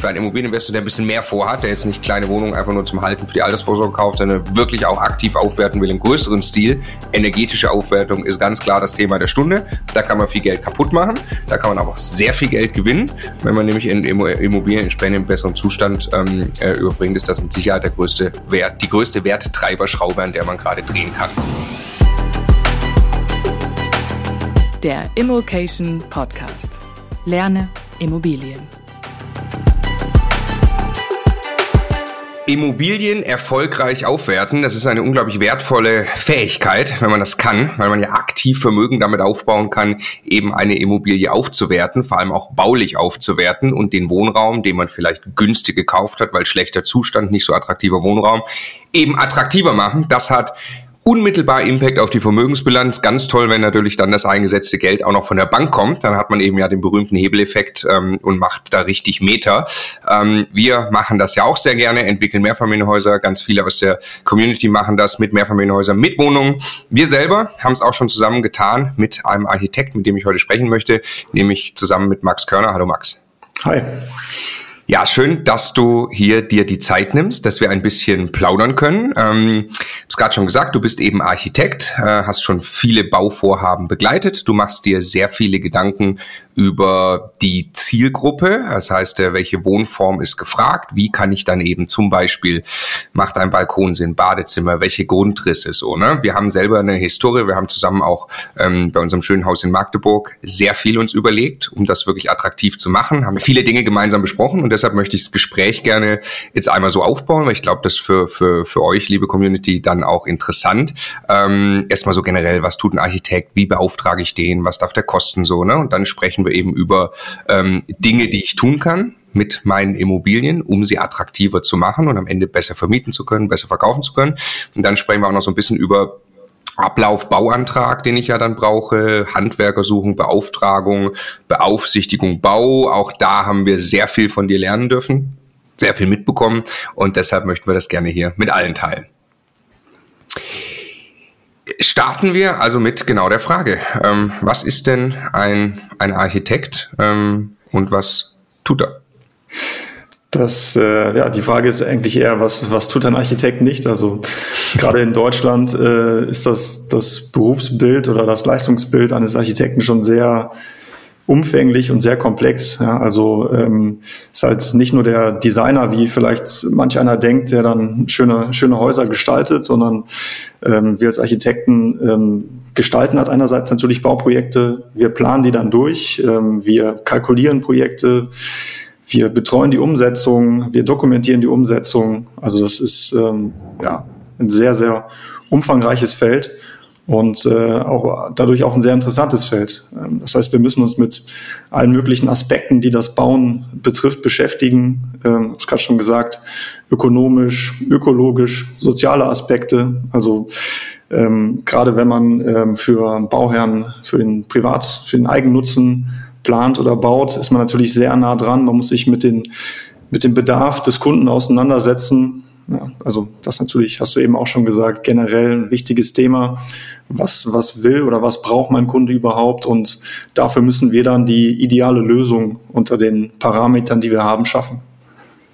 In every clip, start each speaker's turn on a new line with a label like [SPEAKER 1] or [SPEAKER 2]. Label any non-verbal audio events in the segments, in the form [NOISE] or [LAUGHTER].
[SPEAKER 1] für einen Immobilieninvestor, der ein bisschen mehr vorhat, der jetzt nicht kleine Wohnungen einfach nur zum Halten für die Altersvorsorge kauft, sondern wirklich auch aktiv aufwerten will im größeren Stil. Energetische Aufwertung ist ganz klar das Thema der Stunde. Da kann man viel Geld kaputt machen. Da kann man aber auch sehr viel Geld gewinnen. Wenn man nämlich in Immobilien entsprechend im besseren Zustand ähm, äh, überbringt, ist das mit Sicherheit der größte Wert, die größte Wertetreiberschraube, an der man gerade drehen kann.
[SPEAKER 2] Der Immokation Podcast. Lerne Immobilien.
[SPEAKER 1] Immobilien erfolgreich aufwerten, das ist eine unglaublich wertvolle Fähigkeit, wenn man das kann, weil man ja aktiv Vermögen damit aufbauen kann, eben eine Immobilie aufzuwerten, vor allem auch baulich aufzuwerten und den Wohnraum, den man vielleicht günstig gekauft hat, weil schlechter Zustand, nicht so attraktiver Wohnraum, eben attraktiver machen. Das hat unmittelbar Impact auf die Vermögensbilanz. Ganz toll, wenn natürlich dann das eingesetzte Geld auch noch von der Bank kommt. Dann hat man eben ja den berühmten Hebeleffekt ähm, und macht da richtig Meter. Ähm, wir machen das ja auch sehr gerne, entwickeln Mehrfamilienhäuser. Ganz viele aus der Community machen das mit Mehrfamilienhäusern, mit Wohnungen. Wir selber haben es auch schon zusammen getan mit einem Architekt, mit dem ich heute sprechen möchte, nämlich zusammen mit Max Körner. Hallo Max.
[SPEAKER 3] Hi.
[SPEAKER 1] Ja, schön, dass du hier dir die Zeit nimmst, dass wir ein bisschen plaudern können. Ähm, gerade schon gesagt, du bist eben Architekt, äh, hast schon viele Bauvorhaben begleitet. Du machst dir sehr viele Gedanken über die Zielgruppe, das heißt, äh, welche Wohnform ist gefragt, wie kann ich dann eben zum Beispiel, macht ein Balkon Sinn, Badezimmer, welche Grundrisse so. Ne? Wir haben selber eine Historie, wir haben zusammen auch ähm, bei unserem schönen Haus in Magdeburg sehr viel uns überlegt, um das wirklich attraktiv zu machen, haben viele Dinge gemeinsam besprochen und deshalb möchte ich das Gespräch gerne jetzt einmal so aufbauen, weil ich glaube, das für, für, für euch, liebe Community, dann auch interessant. Ähm, erstmal so generell, was tut ein Architekt, wie beauftrage ich den, was darf der kosten so, ne? Und dann sprechen wir eben über ähm, Dinge, die ich tun kann mit meinen Immobilien, um sie attraktiver zu machen und am Ende besser vermieten zu können, besser verkaufen zu können. Und dann sprechen wir auch noch so ein bisschen über Ablauf Bauantrag, den ich ja dann brauche, Handwerker suchen, Beauftragung, Beaufsichtigung Bau. Auch da haben wir sehr viel von dir lernen dürfen, sehr viel mitbekommen und deshalb möchten wir das gerne hier mit allen teilen. Starten wir also mit genau der Frage, ähm, was ist denn ein, ein Architekt ähm, und was tut er?
[SPEAKER 3] Das, äh, ja, die Frage ist eigentlich eher, was, was tut ein Architekt nicht? Also [LAUGHS] gerade in Deutschland äh, ist das, das Berufsbild oder das Leistungsbild eines Architekten schon sehr umfänglich und sehr komplex. Ja, also ähm, ist halt nicht nur der Designer, wie vielleicht manch einer denkt, der dann schöne, schöne Häuser gestaltet, sondern ähm, wir als Architekten ähm, gestalten hat einerseits natürlich Bauprojekte, wir planen die dann durch, ähm, wir kalkulieren Projekte, wir betreuen die Umsetzung, wir dokumentieren die Umsetzung. Also das ist ähm, ja ein sehr, sehr umfangreiches Feld und äh, auch dadurch auch ein sehr interessantes Feld. Ähm, das heißt, wir müssen uns mit allen möglichen Aspekten, die das Bauen betrifft, beschäftigen. Ähm, ich gerade schon gesagt, ökonomisch, ökologisch, soziale Aspekte. Also ähm, gerade wenn man ähm, für Bauherren, für den Privat, für den Eigennutzen plant oder baut, ist man natürlich sehr nah dran. Man muss sich mit, den, mit dem Bedarf des Kunden auseinandersetzen. Ja, also das natürlich, hast du eben auch schon gesagt, generell ein wichtiges Thema. Was, was will oder was braucht mein Kunde überhaupt? Und dafür müssen wir dann die ideale Lösung unter den Parametern, die wir haben, schaffen.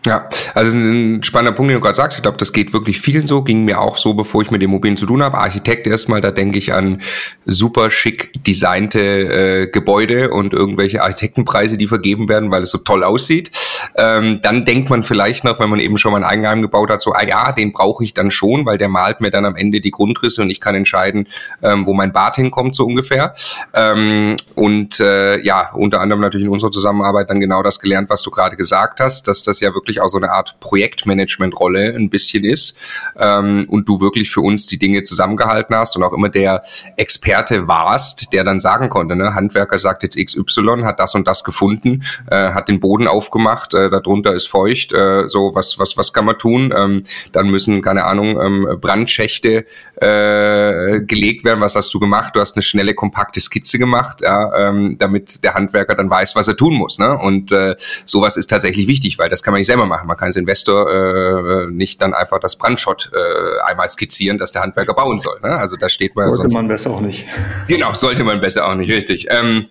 [SPEAKER 1] Ja, also ein spannender Punkt, den du gerade sagst. Ich glaube, das geht wirklich vielen so. Ging mir auch so, bevor ich mit Immobilien zu tun habe. Architekt erstmal, da denke ich an super schick designte äh, Gebäude und irgendwelche Architektenpreise, die vergeben werden, weil es so toll aussieht. Ähm, dann denkt man vielleicht noch, wenn man eben schon mal ein Eigenheim gebaut hat, so, ah ja, den brauche ich dann schon, weil der malt mir dann am Ende die Grundrisse und ich kann entscheiden, ähm, wo mein Bad hinkommt, so ungefähr. Ähm, und äh, ja, unter anderem natürlich in unserer Zusammenarbeit dann genau das gelernt, was du gerade gesagt hast, dass das ja wirklich wirklich auch so eine Art Projektmanagement-Rolle ein bisschen ist ähm, und du wirklich für uns die Dinge zusammengehalten hast und auch immer der Experte warst, der dann sagen konnte, ne, Handwerker sagt jetzt XY, hat das und das gefunden, äh, hat den Boden aufgemacht, äh, darunter ist feucht, äh, so was was was kann man tun? Ähm, dann müssen keine Ahnung ähm, Brandschächte äh, gelegt werden. Was hast du gemacht? Du hast eine schnelle kompakte Skizze gemacht, ja, ähm, damit der Handwerker dann weiß, was er tun muss. Ne? Und äh, sowas ist tatsächlich wichtig, weil das kann man nicht selber selber machen. Man kann als Investor äh, nicht dann einfach das Brandschott äh, einmal skizzieren, dass der Handwerker bauen soll. Ne? Also da steht man.
[SPEAKER 3] Sollte man besser auch nicht.
[SPEAKER 1] Genau, sollte man besser auch nicht, richtig. Ähm,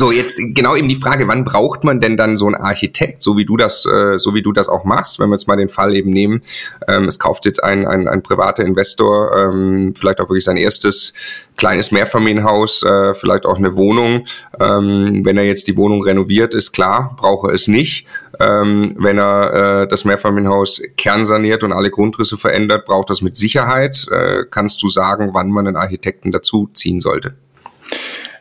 [SPEAKER 1] So, jetzt genau eben die Frage, wann braucht man denn dann so einen Architekt, so wie du das, äh, so wie du das auch machst, wenn wir jetzt mal den Fall eben nehmen, ähm, es kauft jetzt ein, ein, ein privater Investor, ähm, vielleicht auch wirklich sein erstes kleines Mehrfamilienhaus, äh, vielleicht auch eine Wohnung. Ähm, wenn er jetzt die Wohnung renoviert, ist klar, brauche es nicht. Ähm, wenn er äh, das Mehrfamilienhaus kernsaniert und alle Grundrisse verändert, braucht das mit Sicherheit. Äh, kannst du sagen, wann man einen Architekten dazu ziehen sollte?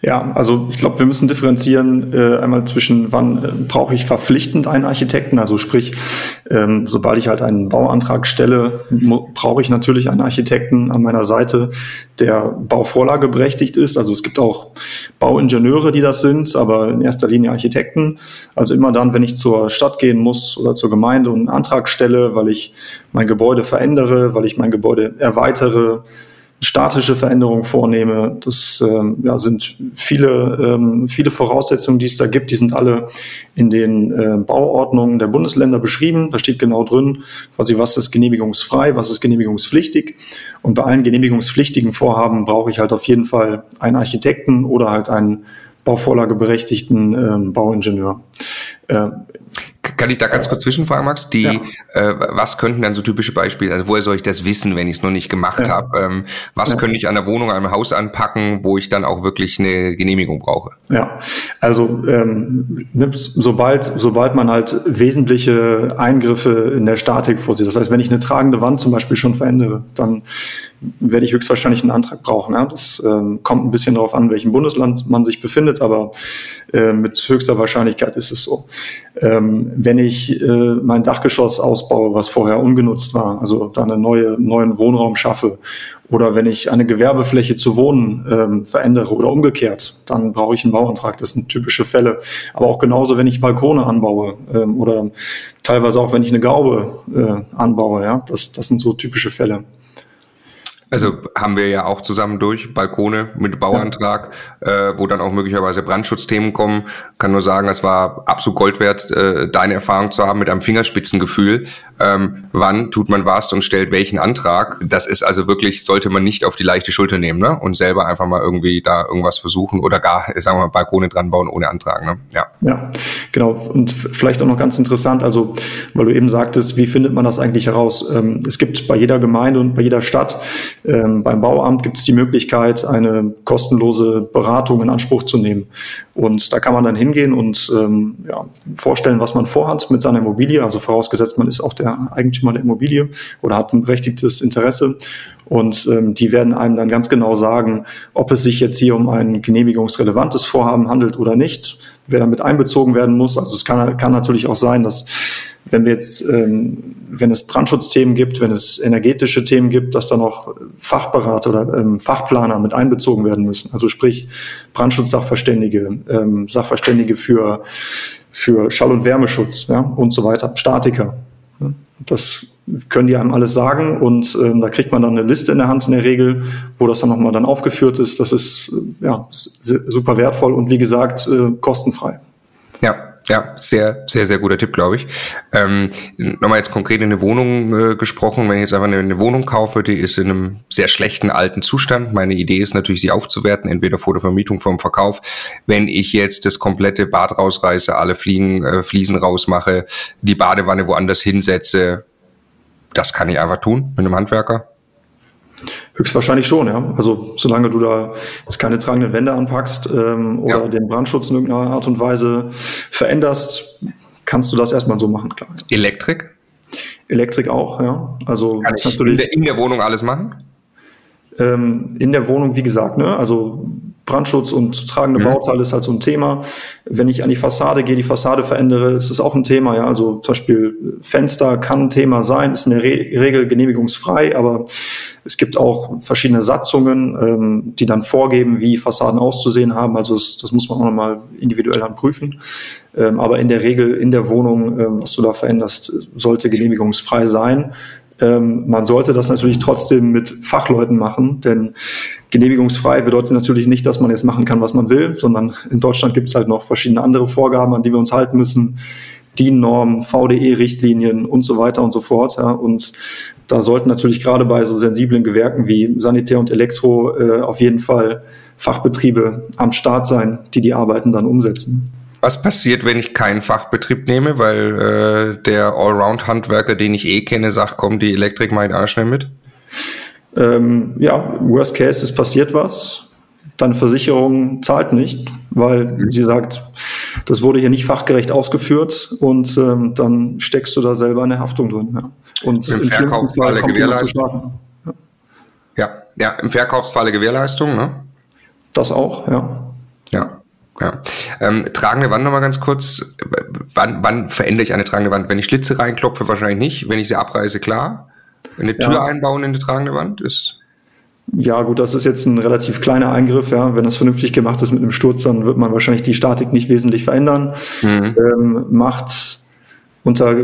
[SPEAKER 3] Ja, also ich glaube, wir müssen differenzieren äh, einmal zwischen, wann äh, brauche ich verpflichtend einen Architekten, also sprich, ähm, sobald ich halt einen Bauantrag stelle, brauche ich natürlich einen Architekten an meiner Seite, der Bauvorlage berechtigt ist. Also es gibt auch Bauingenieure, die das sind, aber in erster Linie Architekten. Also immer dann, wenn ich zur Stadt gehen muss oder zur Gemeinde und einen Antrag stelle, weil ich mein Gebäude verändere, weil ich mein Gebäude erweitere, statische Veränderungen vornehme. Das ähm, ja, sind viele, ähm, viele Voraussetzungen, die es da gibt. Die sind alle in den äh, Bauordnungen der Bundesländer beschrieben. Da steht genau drin, quasi, was ist genehmigungsfrei, was ist genehmigungspflichtig. Und bei allen genehmigungspflichtigen Vorhaben brauche ich halt auf jeden Fall einen Architekten oder halt einen Bauvorlageberechtigten ähm, Bauingenieur.
[SPEAKER 1] Äh, kann ich da ganz kurz zwischenfragen, Max? Die, ja. äh, was könnten dann so typische Beispiele, also woher soll ich das wissen, wenn ich es noch nicht gemacht ja. habe? Ähm, was ja. könnte ich an der Wohnung, an einem Haus anpacken, wo ich dann auch wirklich eine Genehmigung brauche?
[SPEAKER 3] Ja, also ähm, ne, sobald, sobald man halt wesentliche Eingriffe in der Statik vorsieht, das heißt, wenn ich eine tragende Wand zum Beispiel schon verändere, dann werde ich höchstwahrscheinlich einen Antrag brauchen. Ja? Das ähm, kommt ein bisschen darauf an, welchem Bundesland man sich befindet, aber äh, mit höchster Wahrscheinlichkeit ist es so. Ähm, wenn ich äh, mein Dachgeschoss ausbaue, was vorher ungenutzt war, also da einen neue, neuen Wohnraum schaffe, oder wenn ich eine Gewerbefläche zu wohnen ähm, verändere oder umgekehrt, dann brauche ich einen Bauantrag. Das sind typische Fälle. Aber auch genauso, wenn ich Balkone anbaue ähm, oder teilweise auch, wenn ich eine Gaube äh, anbaue. Ja, das, das sind so typische Fälle.
[SPEAKER 1] Also haben wir ja auch zusammen durch, Balkone mit Bauantrag, ja. äh, wo dann auch möglicherweise Brandschutzthemen kommen. Kann nur sagen, es war absolut Gold wert, äh, deine Erfahrung zu haben mit einem Fingerspitzengefühl. Ähm, wann tut man was und stellt welchen Antrag? Das ist also wirklich, sollte man nicht auf die leichte Schulter nehmen ne? und selber einfach mal irgendwie da irgendwas versuchen oder gar, sagen wir mal, Balkone dran bauen ohne Antrag. Ne?
[SPEAKER 3] Ja. ja, genau. Und vielleicht auch noch ganz interessant, also weil du eben sagtest, wie findet man das eigentlich heraus? Ähm, es gibt bei jeder Gemeinde und bei jeder Stadt ähm, beim Bauamt gibt es die Möglichkeit, eine kostenlose Beratung in Anspruch zu nehmen. Und da kann man dann hingehen und ähm, ja, vorstellen, was man vorhat mit seiner Immobilie. Also vorausgesetzt, man ist auch der Eigentümer der Immobilie oder hat ein berechtigtes Interesse. Und ähm, die werden einem dann ganz genau sagen, ob es sich jetzt hier um ein genehmigungsrelevantes Vorhaben handelt oder nicht, wer damit einbezogen werden muss. Also es kann, kann natürlich auch sein, dass wenn wir jetzt, ähm, wenn es Brandschutzthemen gibt, wenn es energetische Themen gibt, dass da noch Fachberater oder ähm, Fachplaner mit einbezogen werden müssen. Also sprich Brandschutzsachverständige, ähm, Sachverständige für, für Schall- und Wärmeschutz ja, und so weiter, Statiker. Ja. Das können die einem alles sagen und ähm, da kriegt man dann eine Liste in der Hand in der Regel, wo das dann nochmal dann aufgeführt ist. Das ist äh, ja super wertvoll und wie gesagt äh, kostenfrei.
[SPEAKER 1] Ja, ja, sehr, sehr, sehr guter Tipp, glaube ich. Ähm, Nochmal jetzt konkret in eine Wohnung äh, gesprochen. Wenn ich jetzt einfach eine, eine, Wohnung kaufe, die ist in einem sehr schlechten alten Zustand. Meine Idee ist natürlich, sie aufzuwerten, entweder vor der Vermietung, vor dem Verkauf. Wenn ich jetzt das komplette Bad rausreiße, alle Fliegen, äh, Fliesen rausmache, die Badewanne woanders hinsetze, das kann ich einfach tun mit einem Handwerker.
[SPEAKER 3] Höchstwahrscheinlich schon, ja. Also solange du da jetzt keine tragenden Wände anpackst ähm, oder ja. den Brandschutz in irgendeiner Art und Weise veränderst, kannst du das erstmal so machen, klar.
[SPEAKER 1] Elektrik?
[SPEAKER 3] Elektrik auch, ja.
[SPEAKER 1] Also Kann ich natürlich in der, in der Wohnung alles machen?
[SPEAKER 3] Ähm, in der Wohnung, wie gesagt, ne, also Brandschutz und tragende mhm. Bauteile ist halt so ein Thema. Wenn ich an die Fassade gehe, die Fassade verändere, ist es auch ein Thema. Ja, also zum Beispiel Fenster kann ein Thema sein, ist in der Re Regel genehmigungsfrei, aber es gibt auch verschiedene Satzungen, ähm, die dann vorgeben, wie Fassaden auszusehen haben. Also das, das muss man auch nochmal individuell dann prüfen. Ähm, aber in der Regel in der Wohnung, ähm, was du da veränderst, sollte genehmigungsfrei sein. Ähm, man sollte das natürlich trotzdem mit Fachleuten machen, denn genehmigungsfrei bedeutet natürlich nicht, dass man jetzt machen kann, was man will, sondern in Deutschland gibt es halt noch verschiedene andere Vorgaben, an die wir uns halten müssen. DIN-Normen, VDE-Richtlinien und so weiter und so fort. Ja. Und da sollten natürlich gerade bei so sensiblen Gewerken wie Sanitär und Elektro äh, auf jeden Fall Fachbetriebe am Start sein, die die Arbeiten dann umsetzen.
[SPEAKER 1] Was passiert, wenn ich keinen Fachbetrieb nehme, weil äh, der Allround-Handwerker, den ich eh kenne, sagt, komm, die Elektrik macht auch schnell mit?
[SPEAKER 3] Ähm, ja, worst case, es passiert was. Deine Versicherung zahlt nicht, weil mhm. sie sagt, das wurde hier nicht fachgerecht ausgeführt und ähm, dann steckst du da selber in der Haftung drin. Ja.
[SPEAKER 1] Und im Verkaufsfalle Gewährleistung. Ja. ja. ja, im Verkaufsfalle Gewährleistung, ne?
[SPEAKER 3] Das auch, ja.
[SPEAKER 1] Ja. Ja. Ähm, tragende Wand nochmal ganz kurz. Wann, wann verändere ich eine tragende Wand? Wenn ich Schlitze reinklopfe, wahrscheinlich nicht. Wenn ich sie abreiße, klar. Eine Tür ja. einbauen in die tragende Wand ist.
[SPEAKER 3] Ja, gut, das ist jetzt ein relativ kleiner Eingriff. Ja. Wenn das vernünftig gemacht ist mit einem Sturz, dann wird man wahrscheinlich die Statik nicht wesentlich verändern. Mhm. Ähm, macht unter,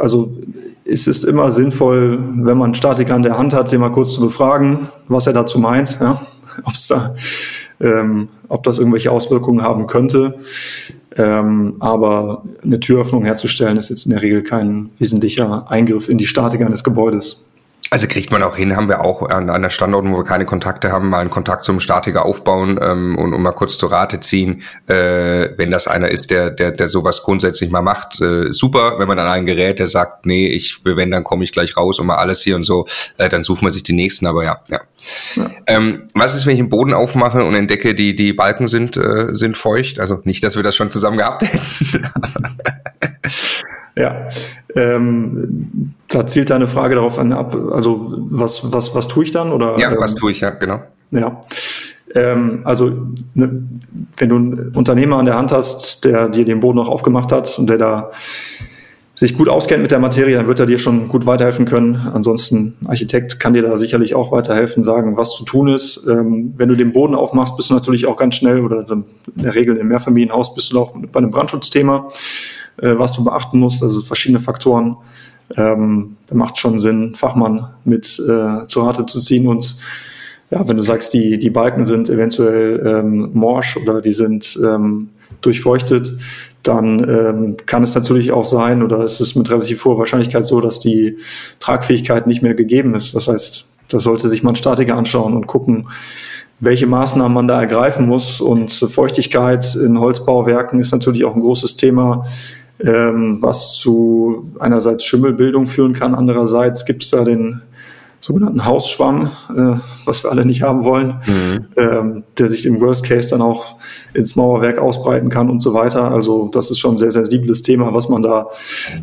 [SPEAKER 3] also es ist immer sinnvoll, wenn man Statik an der Hand hat, sie mal kurz zu befragen, was er dazu meint, ja. ob es da, ähm, ob das irgendwelche Auswirkungen haben könnte. Ähm, aber eine Türöffnung herzustellen ist jetzt in der Regel kein wesentlicher Eingriff in die Statik eines Gebäudes.
[SPEAKER 1] Also kriegt man auch hin, haben wir auch an, an der Standorten, wo wir keine Kontakte haben, mal einen Kontakt zum Statiker aufbauen ähm, und, und mal kurz zur Rate ziehen, äh, wenn das einer ist, der, der, der sowas grundsätzlich mal macht. Äh, super, wenn man dann ein Gerät, der sagt, nee, ich, wenn, dann komme ich gleich raus und mal alles hier und so, äh, dann sucht man sich die nächsten, aber ja, ja. ja. Ähm, was ist, wenn ich den Boden aufmache und entdecke, die, die Balken sind, äh, sind feucht? Also nicht, dass wir das schon zusammen gehabt hätten. [LAUGHS]
[SPEAKER 3] Ja, ähm, da zielt deine Frage darauf an, ab, also was, was, was tue ich dann? Oder,
[SPEAKER 1] ja, was ähm, tue ich, ja, genau.
[SPEAKER 3] Ja. Ähm, also, ne, wenn du einen Unternehmer an der Hand hast, der dir den Boden noch aufgemacht hat und der da sich gut auskennt mit der Materie, dann wird er dir schon gut weiterhelfen können. Ansonsten, Architekt kann dir da sicherlich auch weiterhelfen, sagen, was zu tun ist. Ähm, wenn du den Boden aufmachst, bist du natürlich auch ganz schnell oder in der Regel im Mehrfamilienhaus bist du auch bei einem Brandschutzthema was du beachten musst, also verschiedene Faktoren. Ähm, da macht schon Sinn, Fachmann mit äh, zur Rate zu ziehen und ja, wenn du sagst, die, die Balken sind eventuell ähm, morsch oder die sind ähm, durchfeuchtet, dann ähm, kann es natürlich auch sein oder es ist mit relativ hoher Wahrscheinlichkeit so, dass die Tragfähigkeit nicht mehr gegeben ist. Das heißt, das sollte sich mal ein Statiker anschauen und gucken, welche Maßnahmen man da ergreifen muss. Und Feuchtigkeit in Holzbauwerken ist natürlich auch ein großes Thema ähm, was zu einerseits Schimmelbildung führen kann, andererseits gibt es da den sogenannten Hausschwamm, äh, was wir alle nicht haben wollen, mhm. ähm, der sich im Worst Case dann auch ins Mauerwerk ausbreiten kann und so weiter. Also das ist schon ein sehr sensibles Thema, was man da,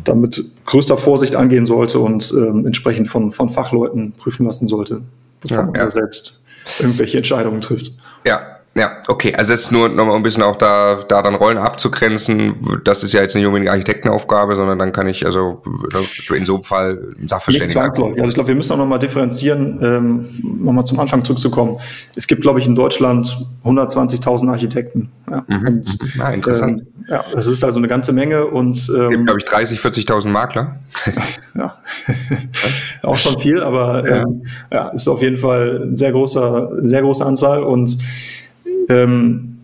[SPEAKER 3] da mit größter Vorsicht angehen sollte und ähm, entsprechend von, von Fachleuten prüfen lassen sollte, bevor ja, man ja. selbst irgendwelche Entscheidungen trifft.
[SPEAKER 1] Ja, ja, okay. Also das ist nur nochmal ein bisschen auch da, da dann Rollen abzugrenzen. Das ist ja jetzt nicht unbedingt Architektenaufgabe, sondern dann kann ich also in so einem Fall ein Sachverständiger.
[SPEAKER 3] Also ich glaube, wir müssen auch nochmal differenzieren, ähm, nochmal zum Anfang zurückzukommen. Es gibt, glaube ich, in Deutschland 120.000 Architekten. Ja, mhm. und, ah, interessant. Ähm, ja, das ist also eine ganze Menge und
[SPEAKER 1] ähm, gibt, glaube ich, 30, 40.000 Makler. [LAUGHS]
[SPEAKER 3] ja, [LAUGHS] auch schon viel, aber ähm, ja. ja, ist auf jeden Fall eine sehr großer, sehr große Anzahl und ähm,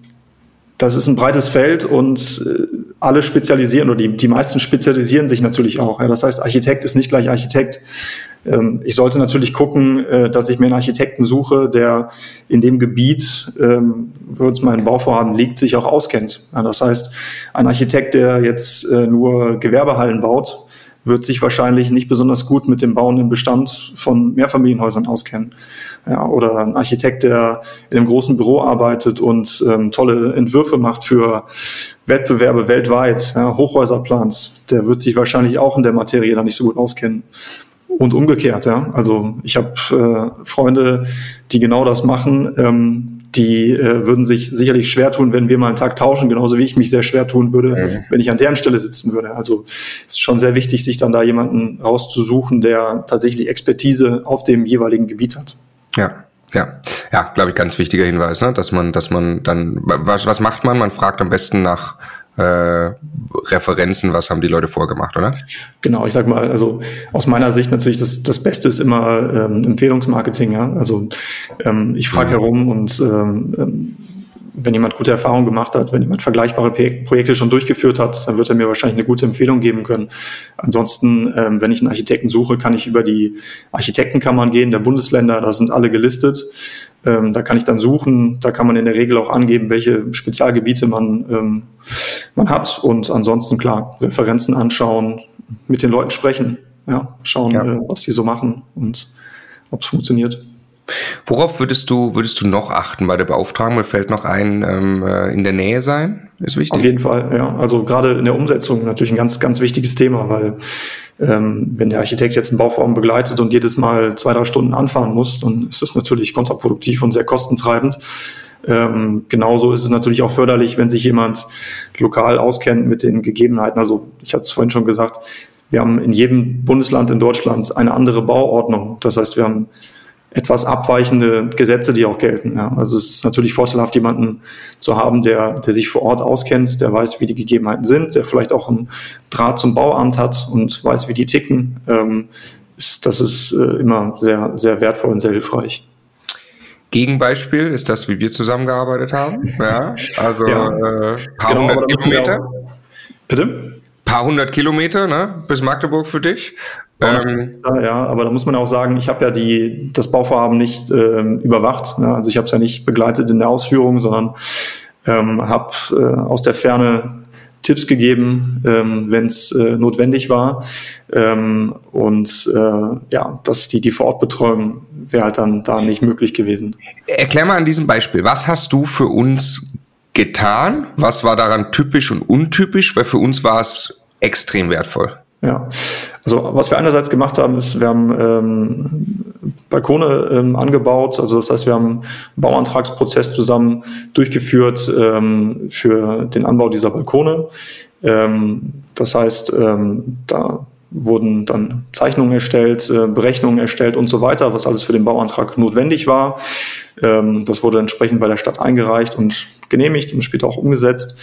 [SPEAKER 3] das ist ein breites Feld und äh, alle spezialisieren oder die, die meisten spezialisieren sich natürlich auch. Ja. Das heißt, Architekt ist nicht gleich Architekt. Ähm, ich sollte natürlich gucken, äh, dass ich mir einen Architekten suche, der in dem Gebiet, ähm, wo uns mein Bauvorhaben liegt, sich auch auskennt. Ja, das heißt, ein Architekt, der jetzt äh, nur Gewerbehallen baut, wird sich wahrscheinlich nicht besonders gut mit dem bauenden Bestand von Mehrfamilienhäusern auskennen. Ja, oder ein Architekt, der in einem großen Büro arbeitet und ähm, tolle Entwürfe macht für Wettbewerbe weltweit, ja, Hochhäuserplans, der wird sich wahrscheinlich auch in der Materie da nicht so gut auskennen. Und umgekehrt, ja. Also ich habe äh, Freunde, die genau das machen. Ähm, die äh, würden sich sicherlich schwer tun, wenn wir mal einen Tag tauschen, genauso wie ich mich sehr schwer tun würde, mhm. wenn ich an deren Stelle sitzen würde. Also es ist schon sehr wichtig, sich dann da jemanden rauszusuchen, der tatsächlich Expertise auf dem jeweiligen Gebiet hat.
[SPEAKER 1] Ja. Ja, ja, glaube ich, ganz wichtiger Hinweis, ne? dass man, dass man dann, was, was macht man? Man fragt am besten nach äh, Referenzen, was haben die Leute vorgemacht, oder?
[SPEAKER 3] Genau, ich sag mal, also aus meiner Sicht natürlich das, das Beste ist immer ähm, Empfehlungsmarketing, ja. Also ähm, ich frage mhm. herum und ähm, ähm wenn jemand gute Erfahrungen gemacht hat, wenn jemand vergleichbare Projekte schon durchgeführt hat, dann wird er mir wahrscheinlich eine gute Empfehlung geben können. Ansonsten, ähm, wenn ich einen Architekten suche, kann ich über die Architektenkammern gehen der Bundesländer, da sind alle gelistet. Ähm, da kann ich dann suchen, da kann man in der Regel auch angeben, welche Spezialgebiete man, ähm, man hat und ansonsten klar, Referenzen anschauen, mit den Leuten sprechen, ja, schauen, ja. Äh, was sie so machen und ob es funktioniert.
[SPEAKER 1] Worauf würdest du, würdest du noch achten bei der Beauftragung? Mir fällt noch ein, ähm, äh, in der Nähe sein,
[SPEAKER 3] ist wichtig. Auf jeden Fall, ja. Also gerade in der Umsetzung natürlich ein ganz, ganz wichtiges Thema, weil ähm, wenn der Architekt jetzt einen Bauvorhaben begleitet und jedes Mal zwei, drei Stunden anfahren muss, dann ist das natürlich kontraproduktiv und sehr kostentreibend. Ähm, genauso ist es natürlich auch förderlich, wenn sich jemand lokal auskennt mit den Gegebenheiten. Also ich hatte es vorhin schon gesagt, wir haben in jedem Bundesland in Deutschland eine andere Bauordnung. Das heißt, wir haben etwas abweichende Gesetze, die auch gelten. Ja. Also es ist natürlich vorteilhaft, jemanden zu haben, der, der sich vor Ort auskennt, der weiß, wie die Gegebenheiten sind, der vielleicht auch einen Draht zum Bauamt hat und weiß, wie die ticken. Ähm, ist, das ist äh, immer sehr, sehr wertvoll und sehr hilfreich.
[SPEAKER 1] Gegenbeispiel ist das, wie wir zusammengearbeitet haben. Ja, also ja. Äh, paar genau, hundert Kilometer. Bitte? Paar hundert Kilometer, ne, bis Magdeburg für dich.
[SPEAKER 3] Ähm, ja, aber da muss man auch sagen, ich habe ja die, das Bauvorhaben nicht ähm, überwacht. Ne? Also ich habe es ja nicht begleitet in der Ausführung, sondern ähm, habe äh, aus der Ferne Tipps gegeben, ähm, wenn es äh, notwendig war. Ähm, und äh, ja, dass die, die Vorortbetreuung wäre halt dann da nicht möglich gewesen.
[SPEAKER 1] Erklär mal an diesem Beispiel, was hast du für uns getan? Was war daran typisch und untypisch? Weil für uns war es extrem wertvoll.
[SPEAKER 3] Ja, also was wir einerseits gemacht haben, ist, wir haben ähm, Balkone ähm, angebaut. Also das heißt, wir haben einen Bauantragsprozess zusammen durchgeführt ähm, für den Anbau dieser Balkone. Ähm, das heißt, ähm, da wurden dann Zeichnungen erstellt, äh, Berechnungen erstellt und so weiter, was alles für den Bauantrag notwendig war. Ähm, das wurde entsprechend bei der Stadt eingereicht und genehmigt und später auch umgesetzt.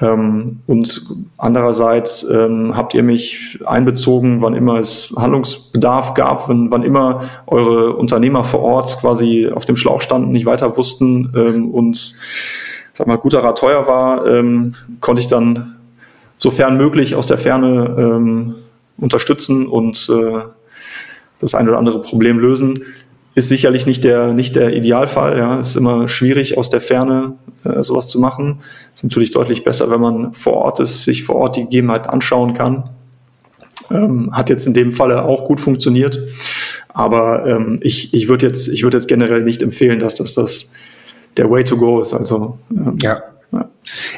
[SPEAKER 3] Ähm, und andererseits ähm, habt ihr mich einbezogen, wann immer es Handlungsbedarf gab, wenn, wann immer eure Unternehmer vor Ort quasi auf dem Schlauch standen, nicht weiter wussten ähm, und sag mal, guter Rat teuer war, konnte ich dann sofern möglich aus der Ferne unterstützen und äh, das ein oder andere Problem lösen ist sicherlich nicht der, nicht der Idealfall. Ja, ist immer schwierig aus der Ferne äh, sowas zu machen. Ist natürlich deutlich besser, wenn man vor Ort ist, sich vor Ort die Gegebenheiten anschauen kann. Ähm, hat jetzt in dem Falle auch gut funktioniert. Aber ähm, ich, ich würde jetzt, ich würde jetzt generell nicht empfehlen, dass das, das der Way to go ist. Also
[SPEAKER 1] ähm, ja.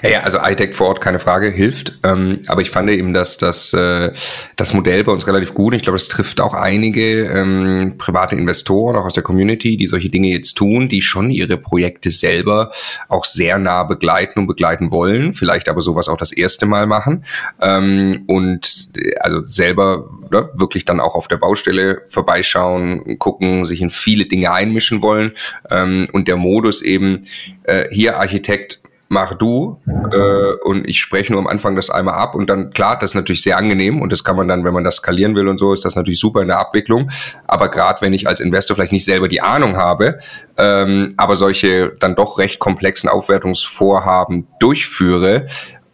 [SPEAKER 1] Ja, ja, also iTech vor Ort, keine Frage, hilft. Ähm, aber ich fand eben, dass das, äh, das Modell bei uns relativ gut. Ich glaube, das trifft auch einige ähm, private Investoren, auch aus der Community, die solche Dinge jetzt tun, die schon ihre Projekte selber auch sehr nah begleiten und begleiten wollen, vielleicht aber sowas auch das erste Mal machen. Ähm, und äh, also selber ne, wirklich dann auch auf der Baustelle vorbeischauen, gucken, sich in viele Dinge einmischen wollen. Ähm, und der Modus eben, äh, hier Architekt, mach du äh, und ich spreche nur am Anfang das einmal ab und dann klar, das ist natürlich sehr angenehm und das kann man dann, wenn man das skalieren will und so, ist das natürlich super in der Abwicklung. Aber gerade wenn ich als Investor vielleicht nicht selber die Ahnung habe, ähm, aber solche dann doch recht komplexen Aufwertungsvorhaben durchführe,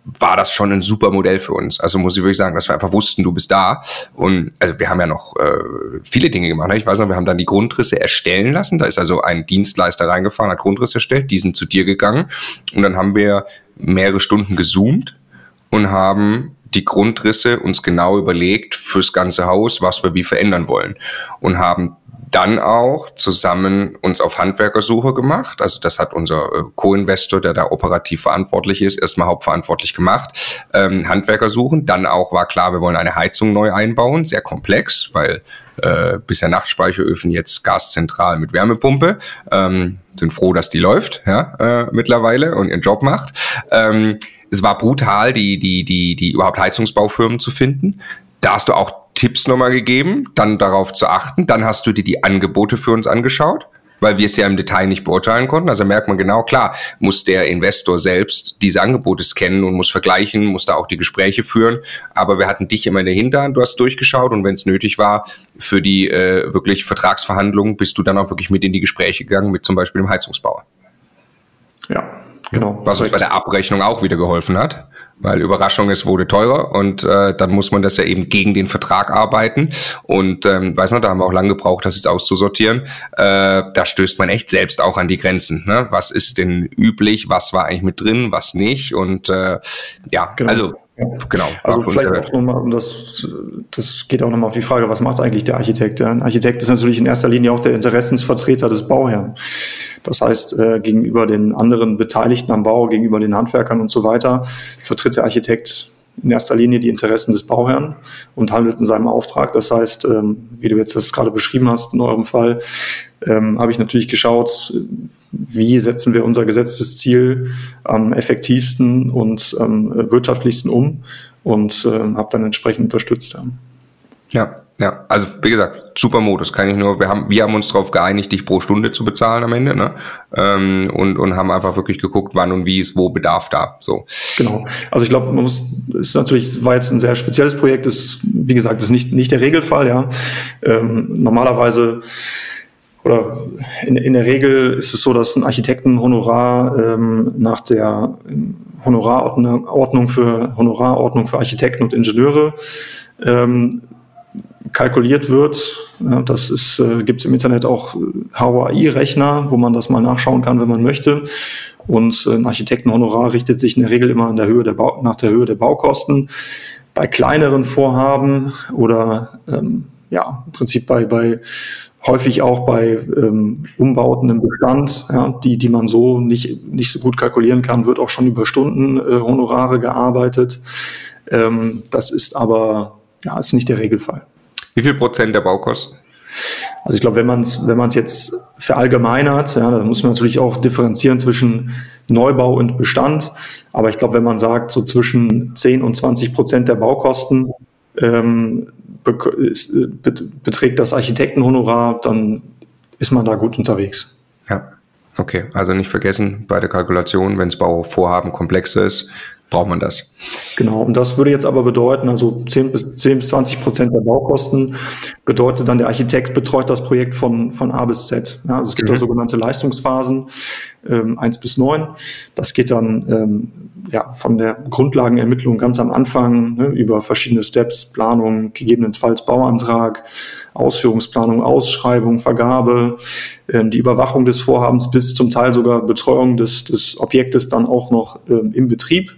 [SPEAKER 1] war das schon ein super Modell für uns. Also muss ich wirklich sagen, dass wir einfach wussten, du bist da. Und also wir haben ja noch äh, viele Dinge gemacht. Ne? Ich weiß noch, wir haben dann die Grundrisse erstellen lassen. Da ist also ein Dienstleister reingefahren, hat Grundrisse erstellt, die sind zu dir gegangen. Und dann haben wir mehrere Stunden gezoomt und haben die Grundrisse uns genau überlegt fürs ganze Haus, was wir wie verändern wollen. Und haben dann auch zusammen uns auf Handwerkersuche gemacht. Also das hat unser äh, Co-Investor, der da operativ verantwortlich ist, erstmal hauptverantwortlich gemacht. Ähm, Handwerker suchen. Dann auch war klar, wir wollen eine Heizung neu einbauen. Sehr komplex, weil äh, bisher Nachtspeicheröfen, jetzt Gaszentral mit Wärmepumpe. Ähm, sind froh, dass die läuft ja, äh, mittlerweile und ihren Job macht. Ähm, es war brutal, die, die, die, die überhaupt Heizungsbaufirmen zu finden. Da hast du auch Tipps nochmal gegeben, dann darauf zu achten. Dann hast du dir die Angebote für uns angeschaut, weil wir es ja im Detail nicht beurteilen konnten. Also merkt man genau, klar, muss der Investor selbst diese Angebote scannen und muss vergleichen, muss da auch die Gespräche führen. Aber wir hatten dich immer in der Hinterhand, du hast durchgeschaut und wenn es nötig war, für die äh, wirklich Vertragsverhandlungen bist du dann auch wirklich mit in die Gespräche gegangen, mit zum Beispiel dem Heizungsbauer.
[SPEAKER 3] Ja,
[SPEAKER 1] Genau. Was uns bei der Abrechnung auch wieder geholfen hat weil Überraschung es wurde teurer und äh, dann muss man das ja eben gegen den Vertrag arbeiten und ähm, weiß noch, da haben wir auch lange gebraucht, das jetzt auszusortieren. Äh, da stößt man echt selbst auch an die Grenzen. Ne? Was ist denn üblich? Was war eigentlich mit drin? Was nicht? Und äh, ja, genau. also
[SPEAKER 3] Genau. Also vielleicht auch nochmal, um das, das geht auch nochmal auf die Frage, was macht eigentlich der Architekt? Ein Architekt ist natürlich in erster Linie auch der Interessensvertreter des Bauherrn. Das heißt, äh, gegenüber den anderen Beteiligten am Bau, gegenüber den Handwerkern und so weiter, vertritt der Architekt in erster Linie die Interessen des Bauherrn und handelt in seinem Auftrag. Das heißt, ähm, wie du jetzt das gerade beschrieben hast, in eurem Fall, ähm, habe ich natürlich geschaut, wie setzen wir unser gesetztes Ziel am effektivsten und am wirtschaftlichsten um und ähm, habe dann entsprechend unterstützt.
[SPEAKER 1] Ja. Ja, also wie gesagt, super Modus. Kann ich nur, wir haben, wir haben uns darauf geeinigt, dich pro Stunde zu bezahlen am Ende, ne? Ähm, und, und haben einfach wirklich geguckt, wann und wie ist wo Bedarf da. So.
[SPEAKER 3] Genau. Also ich glaube, man muss, ist natürlich, war jetzt ein sehr spezielles Projekt, ist, wie gesagt, ist nicht, nicht der Regelfall, ja. Ähm, normalerweise oder in, in der Regel ist es so, dass ein Architektenhonorar ähm, nach der Honorarordnung für Honorarordnung für Architekten und Ingenieure ähm, kalkuliert wird. Das ist, äh, gibt es im Internet auch HOAI-Rechner, wo man das mal nachschauen kann, wenn man möchte. Und äh, ein Architektenhonorar richtet sich in der Regel immer der der nach der Höhe der Baukosten. Bei kleineren Vorhaben oder ähm, ja, im Prinzip bei, bei häufig auch bei ähm, Umbauten im Bestand, ja, die, die man so nicht, nicht so gut kalkulieren kann, wird auch schon über Stunden äh, Honorare gearbeitet. Ähm, das ist aber ja, ist nicht der Regelfall.
[SPEAKER 1] Wie viel Prozent der Baukosten?
[SPEAKER 3] Also ich glaube, wenn man es wenn man's jetzt verallgemeinert, ja, dann muss man natürlich auch differenzieren zwischen Neubau und Bestand. Aber ich glaube, wenn man sagt, so zwischen 10 und 20 Prozent der Baukosten ähm, be beträgt das Architektenhonorar, dann ist man da gut unterwegs.
[SPEAKER 1] Ja, okay. Also nicht vergessen bei der Kalkulation, wenn das Bauvorhaben komplexer ist, braucht man das.
[SPEAKER 3] Genau, und das würde jetzt aber bedeuten, also 10 bis, 10 bis 20 Prozent der Baukosten bedeutet dann, der Architekt betreut das Projekt von, von A bis Z. Ja, also es gibt mhm. da sogenannte Leistungsphasen, ähm, 1 bis 9. Das geht dann ähm, ja, von der Grundlagenermittlung ganz am Anfang ne, über verschiedene Steps, Planung, gegebenenfalls Bauantrag, Ausführungsplanung, Ausschreibung, Vergabe, ähm, die Überwachung des Vorhabens bis zum Teil sogar Betreuung des, des Objektes dann auch noch ähm, im Betrieb.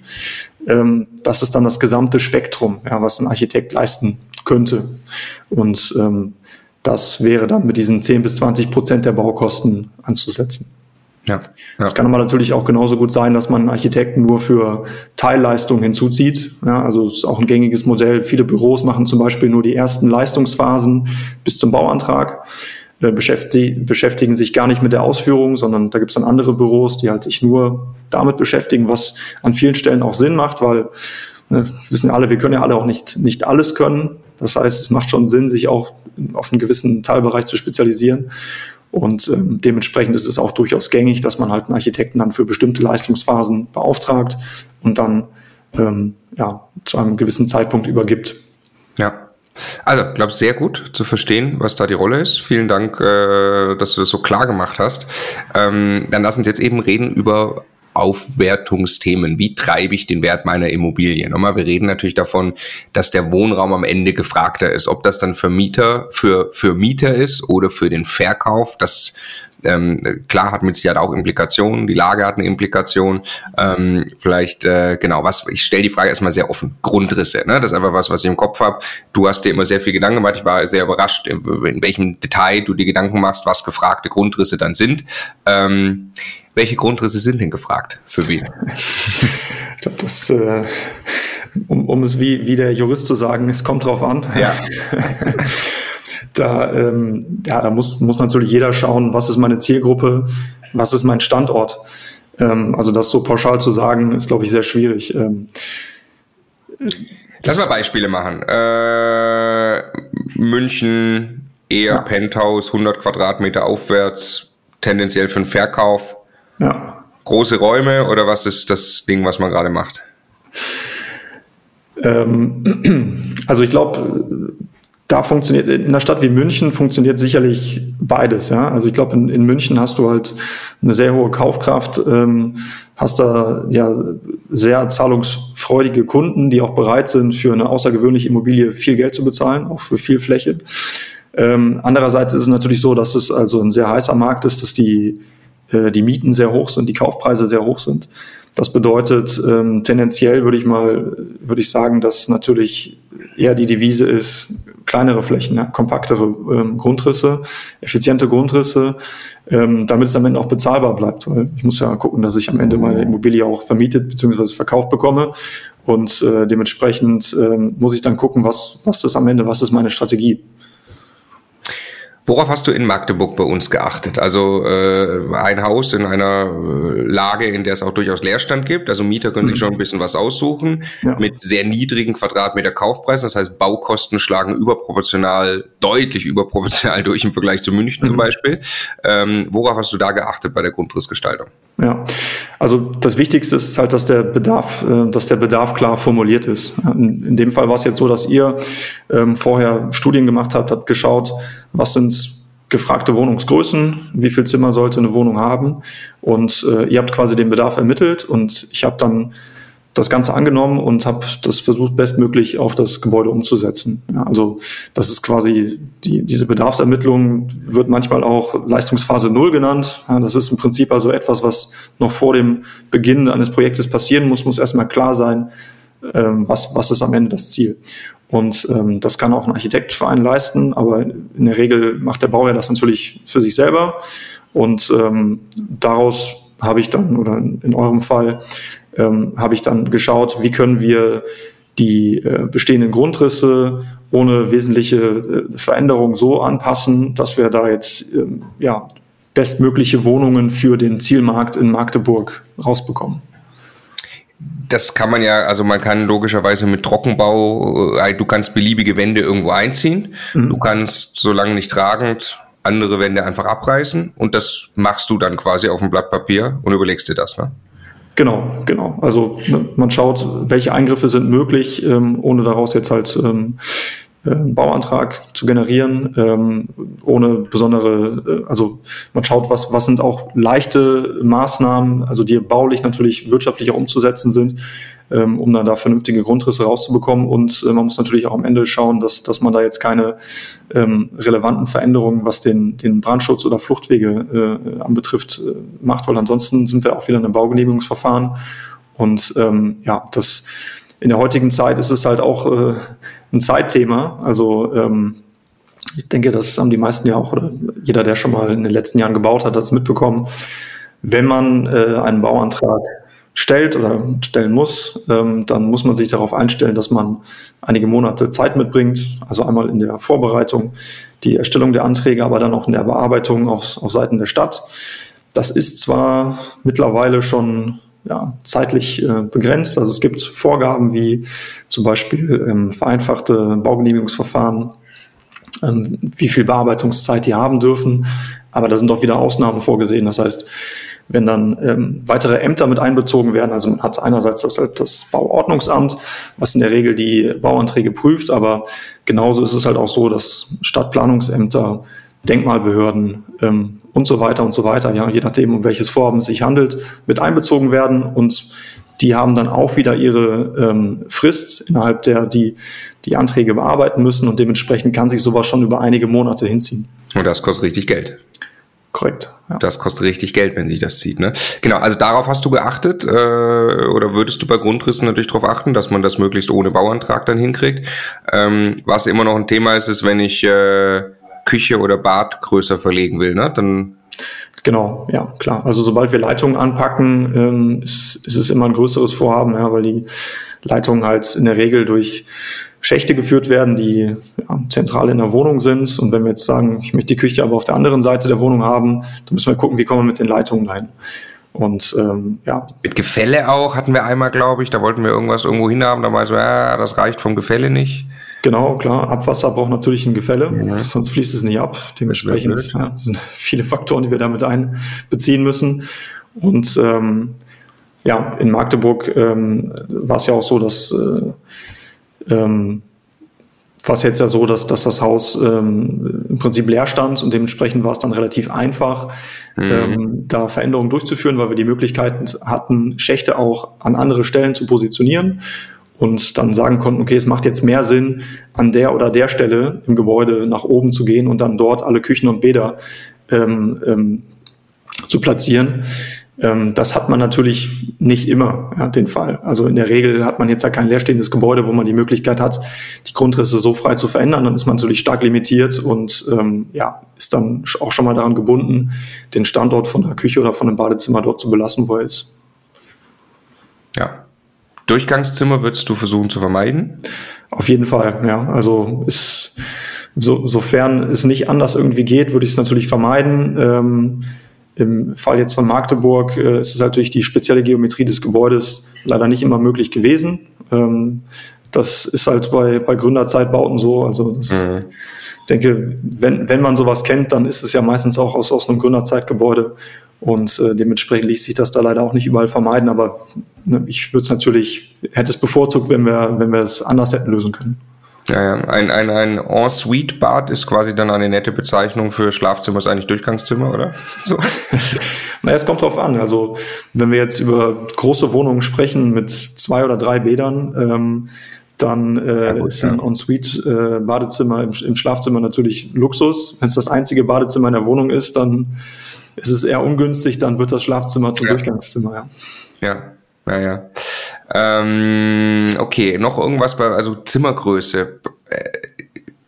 [SPEAKER 3] Ähm, das ist dann das gesamte Spektrum, ja, was ein Architekt leisten könnte. Und ähm, das wäre dann mit diesen 10 bis 20 Prozent der Baukosten anzusetzen. Ja, ja. Es kann aber natürlich auch genauso gut sein, dass man einen Architekten nur für Teilleistungen hinzuzieht. Ja, also es ist auch ein gängiges Modell. Viele Büros machen zum Beispiel nur die ersten Leistungsphasen bis zum Bauantrag, beschäftigen, beschäftigen sich gar nicht mit der Ausführung, sondern da gibt es dann andere Büros, die halt sich nur damit beschäftigen, was an vielen Stellen auch Sinn macht, weil ne, wissen alle, wir können ja alle auch nicht, nicht alles können. Das heißt, es macht schon Sinn, sich auch auf einen gewissen Teilbereich zu spezialisieren. Und ähm, dementsprechend ist es auch durchaus gängig, dass man halt einen Architekten dann für bestimmte Leistungsphasen beauftragt und dann ähm, ja, zu einem gewissen Zeitpunkt übergibt.
[SPEAKER 1] Ja. Also, glaube sehr gut zu verstehen, was da die Rolle ist. Vielen Dank, äh, dass du das so klar gemacht hast. Ähm, dann lass uns jetzt eben reden über Aufwertungsthemen. Wie treibe ich den Wert meiner Immobilie? Nochmal, wir reden natürlich davon, dass der Wohnraum am Ende gefragter ist. Ob das dann für Mieter, für, für Mieter ist oder für den Verkauf, das ähm, klar hat mit Sicherheit auch Implikationen, die Lage hat eine Implikation. Ähm, vielleicht, äh, genau, was, ich stelle die Frage erstmal sehr offen. Grundrisse, ne? Das ist einfach was, was ich im Kopf habe. Du hast dir immer sehr viel Gedanken gemacht. Ich war sehr überrascht, in, in welchem Detail du dir Gedanken machst, was gefragte Grundrisse dann sind. Ähm, welche Grundrisse sind denn gefragt? Für wen?
[SPEAKER 3] ich glaube, das, äh, um, um es wie, wie der Jurist zu sagen, es kommt drauf an.
[SPEAKER 1] Ja. [LAUGHS]
[SPEAKER 3] da, ähm, ja, da muss, muss natürlich jeder schauen, was ist meine Zielgruppe, was ist mein Standort. Ähm, also das so pauschal zu sagen, ist, glaube ich, sehr schwierig. Ähm,
[SPEAKER 1] Lass mal Beispiele machen. Äh, München, eher ja. Penthouse, 100 Quadratmeter aufwärts, tendenziell für den Verkauf. Ja. Große Räume oder was ist das Ding, was man gerade macht?
[SPEAKER 3] Ähm, [CLEARS THROAT] also ich glaube, da funktioniert, in einer Stadt wie München funktioniert sicherlich beides, ja. Also ich glaube, in, in, München hast du halt eine sehr hohe Kaufkraft, ähm, hast da ja sehr zahlungsfreudige Kunden, die auch bereit sind, für eine außergewöhnliche Immobilie viel Geld zu bezahlen, auch für viel Fläche. Ähm, andererseits ist es natürlich so, dass es also ein sehr heißer Markt ist, dass die, äh, die Mieten sehr hoch sind, die Kaufpreise sehr hoch sind. Das bedeutet, ähm, tendenziell würde ich mal, würde ich sagen, dass natürlich eher die Devise ist, kleinere Flächen, ja, kompaktere ähm, Grundrisse, effiziente Grundrisse, ähm, damit es am Ende auch bezahlbar bleibt. Weil ich muss ja gucken, dass ich am Ende meine Immobilie auch vermietet bzw. verkauft bekomme. Und äh, dementsprechend ähm, muss ich dann gucken, was, was ist am Ende, was ist meine Strategie.
[SPEAKER 1] Worauf hast du in Magdeburg bei uns geachtet? Also äh, ein Haus in einer äh, Lage, in der es auch durchaus Leerstand gibt. Also Mieter können sich mhm. schon ein bisschen was aussuchen ja. mit sehr niedrigen Quadratmeter Kaufpreisen. Das heißt, Baukosten schlagen überproportional, deutlich überproportional [LAUGHS] durch im Vergleich zu München mhm. zum Beispiel. Ähm, worauf hast du da geachtet bei der Grundrissgestaltung?
[SPEAKER 3] Ja, also das Wichtigste ist halt, dass der Bedarf, äh, dass der Bedarf klar formuliert ist. In, in dem Fall war es jetzt so, dass ihr ähm, vorher Studien gemacht habt, habt geschaut, was sind gefragte Wohnungsgrößen, wie viel Zimmer sollte eine Wohnung haben und äh, ihr habt quasi den Bedarf ermittelt und ich habe dann das Ganze angenommen und habe das versucht, bestmöglich auf das Gebäude umzusetzen. Ja, also das ist quasi die, diese Bedarfsermittlung wird manchmal auch Leistungsphase Null genannt. Ja, das ist im Prinzip also etwas, was noch vor dem Beginn eines Projektes passieren muss, muss erstmal klar sein, ähm, was, was ist am Ende das Ziel. Und ähm, das kann auch ein Architekt für einen leisten, aber in der Regel macht der Bauherr das natürlich für sich selber. Und ähm, daraus habe ich dann, oder in eurem Fall, ähm, habe ich dann geschaut, wie können wir die äh, bestehenden Grundrisse ohne wesentliche äh, Veränderung so anpassen, dass wir da jetzt ähm, ja, bestmögliche Wohnungen für den Zielmarkt in Magdeburg rausbekommen.
[SPEAKER 1] Das kann man ja, also man kann logischerweise mit Trockenbau, äh, du kannst beliebige Wände irgendwo einziehen. Mhm. Du kannst, solange nicht tragend, andere Wände einfach abreißen und das machst du dann quasi auf dem Blatt Papier und überlegst dir das, ne?
[SPEAKER 3] Genau, genau. Also ne, man schaut, welche Eingriffe sind möglich, ähm, ohne daraus jetzt halt ähm, äh, einen Bauantrag zu generieren, ähm, ohne besondere, äh, also man schaut, was, was sind auch leichte Maßnahmen, also die baulich natürlich wirtschaftlicher umzusetzen sind, ähm, um dann da vernünftige Grundrisse rauszubekommen. Und äh, man muss natürlich auch am Ende schauen, dass, dass man da jetzt keine ähm, relevanten Veränderungen, was den, den Brandschutz oder Fluchtwege äh, anbetrifft, äh, macht, weil ansonsten sind wir auch wieder in einem Baugenehmigungsverfahren. Und ähm, ja, das in der heutigen Zeit ist es halt auch äh, ein Zeitthema. Also ähm, ich denke, das haben die meisten ja auch, oder jeder, der schon mal in den letzten Jahren gebaut hat, hat es mitbekommen. Wenn man äh, einen Bauantrag stellt oder stellen muss, ähm, dann muss man sich darauf einstellen, dass man einige Monate Zeit mitbringt. Also einmal in der Vorbereitung, die Erstellung der Anträge, aber dann auch in der Bearbeitung auf, auf Seiten der Stadt. Das ist zwar mittlerweile schon ja, zeitlich äh, begrenzt. Also es gibt Vorgaben wie zum Beispiel ähm, vereinfachte Baugenehmigungsverfahren, ähm, wie viel Bearbeitungszeit die haben dürfen. Aber da sind auch wieder Ausnahmen vorgesehen. Das heißt, wenn dann ähm, weitere Ämter mit einbezogen werden. Also man hat einerseits das, das Bauordnungsamt, was in der Regel die Bauanträge prüft, aber genauso ist es halt auch so, dass Stadtplanungsämter, Denkmalbehörden ähm, und so weiter und so weiter, ja, je nachdem, um welches Vorhaben es sich handelt, mit einbezogen werden und die haben dann auch wieder ihre ähm, Frist, innerhalb der die die Anträge bearbeiten müssen und dementsprechend kann sich sowas schon über einige Monate hinziehen.
[SPEAKER 1] Und das kostet richtig Geld.
[SPEAKER 3] Korrekt.
[SPEAKER 1] Ja. Das kostet richtig Geld, wenn sich das zieht. Ne? Genau, also darauf hast du geachtet äh, oder würdest du bei Grundrissen natürlich darauf achten, dass man das möglichst ohne Bauantrag dann hinkriegt. Ähm, was immer noch ein Thema ist, ist, wenn ich äh, Küche oder Bad größer verlegen will, ne? dann
[SPEAKER 3] Genau, ja, klar. Also sobald wir Leitungen anpacken, ähm, ist, ist es immer ein größeres Vorhaben, ja, weil die Leitungen halt in der Regel durch Schächte geführt werden, die ja, zentral in der Wohnung sind. Und wenn wir jetzt sagen, ich möchte die Küche aber auf der anderen Seite der Wohnung haben, dann müssen wir gucken, wie kommen wir mit den Leitungen rein. Und ähm, ja.
[SPEAKER 1] Mit Gefälle auch hatten wir einmal, glaube ich, da wollten wir irgendwas irgendwo hinhaben, da war so, ja, das reicht vom Gefälle nicht.
[SPEAKER 3] Genau, klar. Abwasser braucht natürlich ein Gefälle, ja. sonst fließt es nicht ab. Dementsprechend ja, [LAUGHS] sind viele Faktoren, die wir damit einbeziehen müssen. Und ähm, ja, in Magdeburg ähm, war es ja auch so, dass äh, ähm, war es jetzt ja so, dass, dass das Haus ähm, im Prinzip leer stand und dementsprechend war es dann relativ einfach, mhm. ähm, da Veränderungen durchzuführen, weil wir die Möglichkeit hatten, Schächte auch an andere Stellen zu positionieren und dann sagen konnten, okay, es macht jetzt mehr Sinn, an der oder der Stelle im Gebäude nach oben zu gehen und dann dort alle Küchen und Bäder ähm, ähm, zu platzieren. Ähm, das hat man natürlich nicht immer, ja, den Fall. Also in der Regel hat man jetzt ja kein leerstehendes Gebäude, wo man die Möglichkeit hat, die Grundrisse so frei zu verändern. Dann ist man natürlich stark limitiert und ähm, ja, ist dann auch schon mal daran gebunden, den Standort von der Küche oder von einem Badezimmer dort zu belassen, wo er ist.
[SPEAKER 1] Ja. Durchgangszimmer würdest du versuchen zu vermeiden?
[SPEAKER 3] Auf jeden Fall, ja. Also ist, so, sofern es nicht anders irgendwie geht, würde ich es natürlich vermeiden. Ähm, im Fall jetzt von Magdeburg äh, ist es natürlich die spezielle Geometrie des Gebäudes leider nicht immer möglich gewesen. Ähm, das ist halt bei, bei Gründerzeitbauten so. Also das, mhm. ich denke, wenn, wenn man sowas kennt, dann ist es ja meistens auch aus, aus einem Gründerzeitgebäude. Und äh, dementsprechend ließ sich das da leider auch nicht überall vermeiden. Aber ne, ich würde es natürlich, hätte es bevorzugt, wenn wir, wenn wir es anders hätten lösen können.
[SPEAKER 1] Ja, ja. Ein, ein, ein En-Suite-Bad ist quasi dann eine nette Bezeichnung für Schlafzimmer, ist eigentlich Durchgangszimmer, oder? [LAUGHS] So.
[SPEAKER 3] naja, es kommt drauf an. Also, wenn wir jetzt über große Wohnungen sprechen mit zwei oder drei Bädern, ähm, dann äh, ja, gut, ist ein ja. En-Suite-Badezimmer äh, im, im, Schlafzimmer natürlich Luxus. Wenn es das einzige Badezimmer in der Wohnung ist, dann ist es eher ungünstig, dann wird das Schlafzimmer zum ja. Durchgangszimmer, ja.
[SPEAKER 1] Ja, ja, ja. Ähm, okay, noch irgendwas bei, also Zimmergröße. Äh,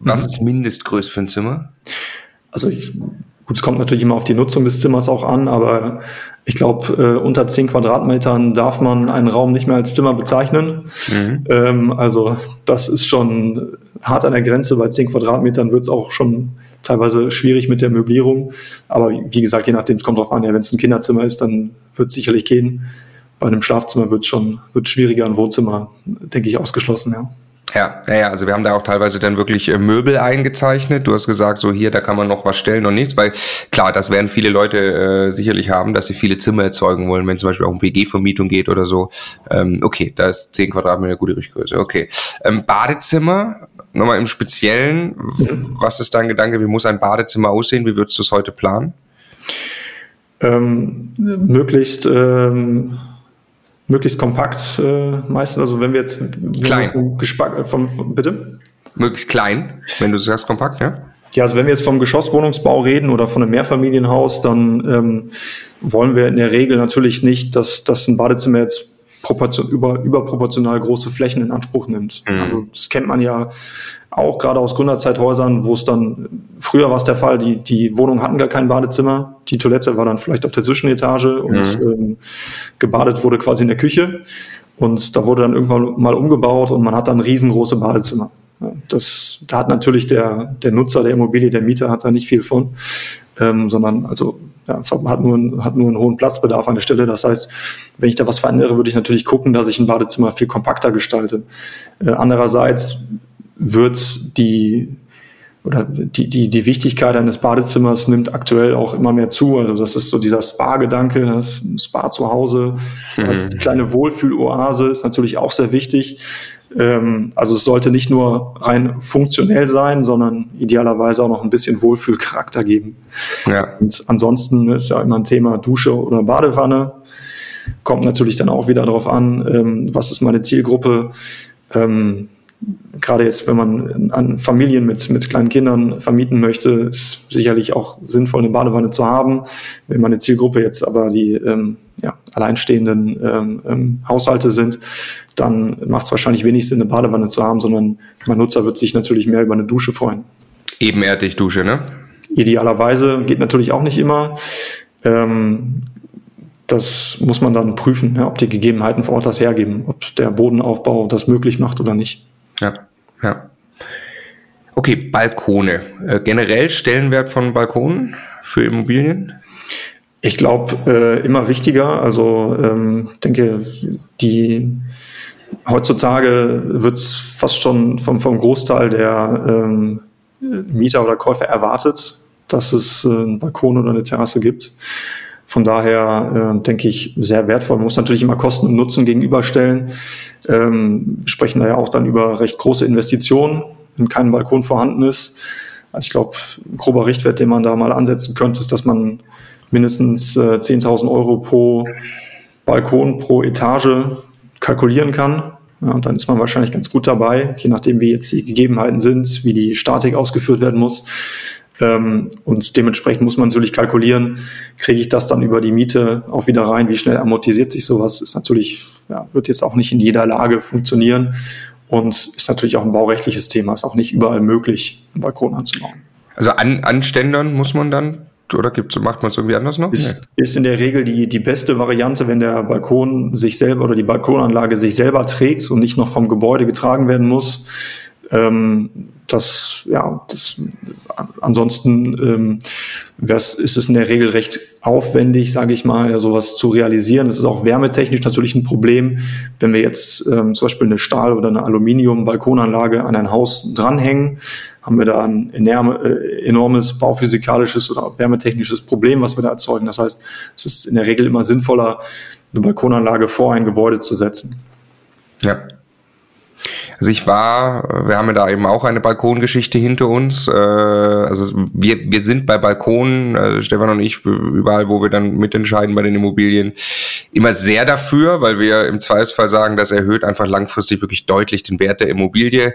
[SPEAKER 1] was mhm. ist Mindestgröße für ein Zimmer?
[SPEAKER 3] Also ich, gut, es kommt natürlich immer auf die Nutzung des Zimmers auch an, aber ich glaube, äh, unter 10 Quadratmetern darf man einen Raum nicht mehr als Zimmer bezeichnen. Mhm. Ähm, also das ist schon hart an der Grenze. Bei 10 Quadratmetern wird es auch schon teilweise schwierig mit der Möblierung. Aber wie gesagt, je nachdem, es kommt drauf an, ja, wenn es ein Kinderzimmer ist, dann wird es sicherlich gehen bei einem Schlafzimmer wird es schon wird schwieriger, ein Wohnzimmer, denke ich, ausgeschlossen, ja.
[SPEAKER 1] Ja, ja, also wir haben da auch teilweise dann wirklich äh, Möbel eingezeichnet. Du hast gesagt, so hier, da kann man noch was stellen und nichts, weil klar, das werden viele Leute äh, sicherlich haben, dass sie viele Zimmer erzeugen wollen, wenn zum Beispiel auch um WG-Vermietung geht oder so. Ähm, okay, da ist 10 Quadratmeter eine gute Richtgröße. Okay. Ähm, Badezimmer, nochmal im Speziellen, was ist dein Gedanke, wie muss ein Badezimmer aussehen? Wie würdest du es heute planen?
[SPEAKER 3] Ähm, möglichst ähm möglichst kompakt äh, meistens. Also wenn wir jetzt
[SPEAKER 1] klein
[SPEAKER 3] vom, vom, bitte
[SPEAKER 1] möglichst klein, wenn du sagst kompakt, ja.
[SPEAKER 3] Ja, also wenn wir jetzt vom Geschosswohnungsbau reden oder von einem Mehrfamilienhaus, dann ähm, wollen wir in der Regel natürlich nicht, dass, dass ein Badezimmer jetzt proportion, über, überproportional große Flächen in Anspruch nimmt. Mhm. Also das kennt man ja auch gerade aus Gründerzeithäusern, wo es dann, früher war es der Fall, die, die Wohnungen hatten gar kein Badezimmer, die Toilette war dann vielleicht auf der Zwischenetage und mhm. ähm, gebadet wurde quasi in der Küche. Und da wurde dann irgendwann mal umgebaut und man hat dann riesengroße Badezimmer. Das, da hat natürlich der, der Nutzer der Immobilie, der Mieter, hat da nicht viel von, ähm, sondern also ja, hat, nur, hat nur einen hohen Platzbedarf an der Stelle. Das heißt, wenn ich da was verändere, würde ich natürlich gucken, dass ich ein Badezimmer viel kompakter gestalte. Äh, andererseits wird die oder die, die, die Wichtigkeit eines Badezimmers nimmt aktuell auch immer mehr zu. Also das ist so dieser Spa-Gedanke, das Spa zu Hause, mhm. die kleine Wohlfühloase ist natürlich auch sehr wichtig. Ähm, also es sollte nicht nur rein funktionell sein, sondern idealerweise auch noch ein bisschen Wohlfühlcharakter geben. Ja. Und ansonsten ist ja immer ein Thema Dusche oder Badewanne. Kommt natürlich dann auch wieder darauf an, ähm, was ist meine Zielgruppe. Ähm, gerade jetzt, wenn man an Familien mit, mit kleinen Kindern vermieten möchte, ist sicherlich auch sinnvoll, eine Badewanne zu haben. Wenn meine Zielgruppe jetzt aber die ähm, ja, alleinstehenden ähm, ähm, Haushalte sind, dann macht es wahrscheinlich wenig Sinn, eine Badewanne zu haben, sondern mein Nutzer wird sich natürlich mehr über eine Dusche freuen.
[SPEAKER 1] Ebenerdig Dusche, ne?
[SPEAKER 3] Idealerweise geht natürlich auch nicht immer. Ähm, das muss man dann prüfen, ja, ob die Gegebenheiten vor Ort das hergeben, ob der Bodenaufbau das möglich macht oder nicht.
[SPEAKER 1] Ja, ja. Okay, Balkone. Äh, generell Stellenwert von Balkonen für Immobilien?
[SPEAKER 3] Ich glaube, äh, immer wichtiger. Also ähm, denke, die heutzutage wird es fast schon vom, vom Großteil der ähm, Mieter oder Käufer erwartet, dass es äh, einen Balkon oder eine Terrasse gibt. Von daher äh, denke ich sehr wertvoll. Man muss natürlich immer Kosten und Nutzen gegenüberstellen. Ähm, wir sprechen da ja auch dann über recht große Investitionen. wenn kein Balkon vorhanden ist. Also ich glaube, ein grober Richtwert, den man da mal ansetzen könnte, ist, dass man mindestens äh, 10.000 Euro pro Balkon, pro Etage kalkulieren kann. Ja, und dann ist man wahrscheinlich ganz gut dabei, je nachdem, wie jetzt die Gegebenheiten sind, wie die Statik ausgeführt werden muss. Ähm, und dementsprechend muss man natürlich kalkulieren, kriege ich das dann über die Miete auch wieder rein, wie schnell amortisiert sich sowas, ist natürlich, ja, wird jetzt auch nicht in jeder Lage funktionieren und ist natürlich auch ein baurechtliches Thema, ist auch nicht überall möglich, einen Balkon anzubauen.
[SPEAKER 1] Also an, anständern muss man dann oder gibt's, macht man es irgendwie anders noch?
[SPEAKER 3] Ist, ist in der Regel die, die beste Variante, wenn der Balkon sich selber oder die Balkonanlage sich selber trägt und nicht noch vom Gebäude getragen werden muss. Ähm, das, ja, das, ansonsten ähm, ist es in der Regel recht aufwendig, sage ich mal, ja, sowas zu realisieren. Es ist auch wärmetechnisch natürlich ein Problem, wenn wir jetzt ähm, zum Beispiel eine Stahl- oder eine Aluminium-Balkonanlage an ein Haus dranhängen, haben wir da ein enorme, äh, enormes bauphysikalisches oder wärmetechnisches Problem, was wir da erzeugen. Das heißt, es ist in der Regel immer sinnvoller, eine Balkonanlage vor ein Gebäude zu setzen.
[SPEAKER 1] Ja, also ich war, wir haben ja da eben auch eine Balkongeschichte hinter uns. Äh, also wir, wir sind bei Balkonen, äh, Stefan und ich, überall, wo wir dann mitentscheiden bei den Immobilien, immer sehr dafür, weil wir im Zweifelsfall sagen, das erhöht einfach langfristig wirklich deutlich den Wert der Immobilie.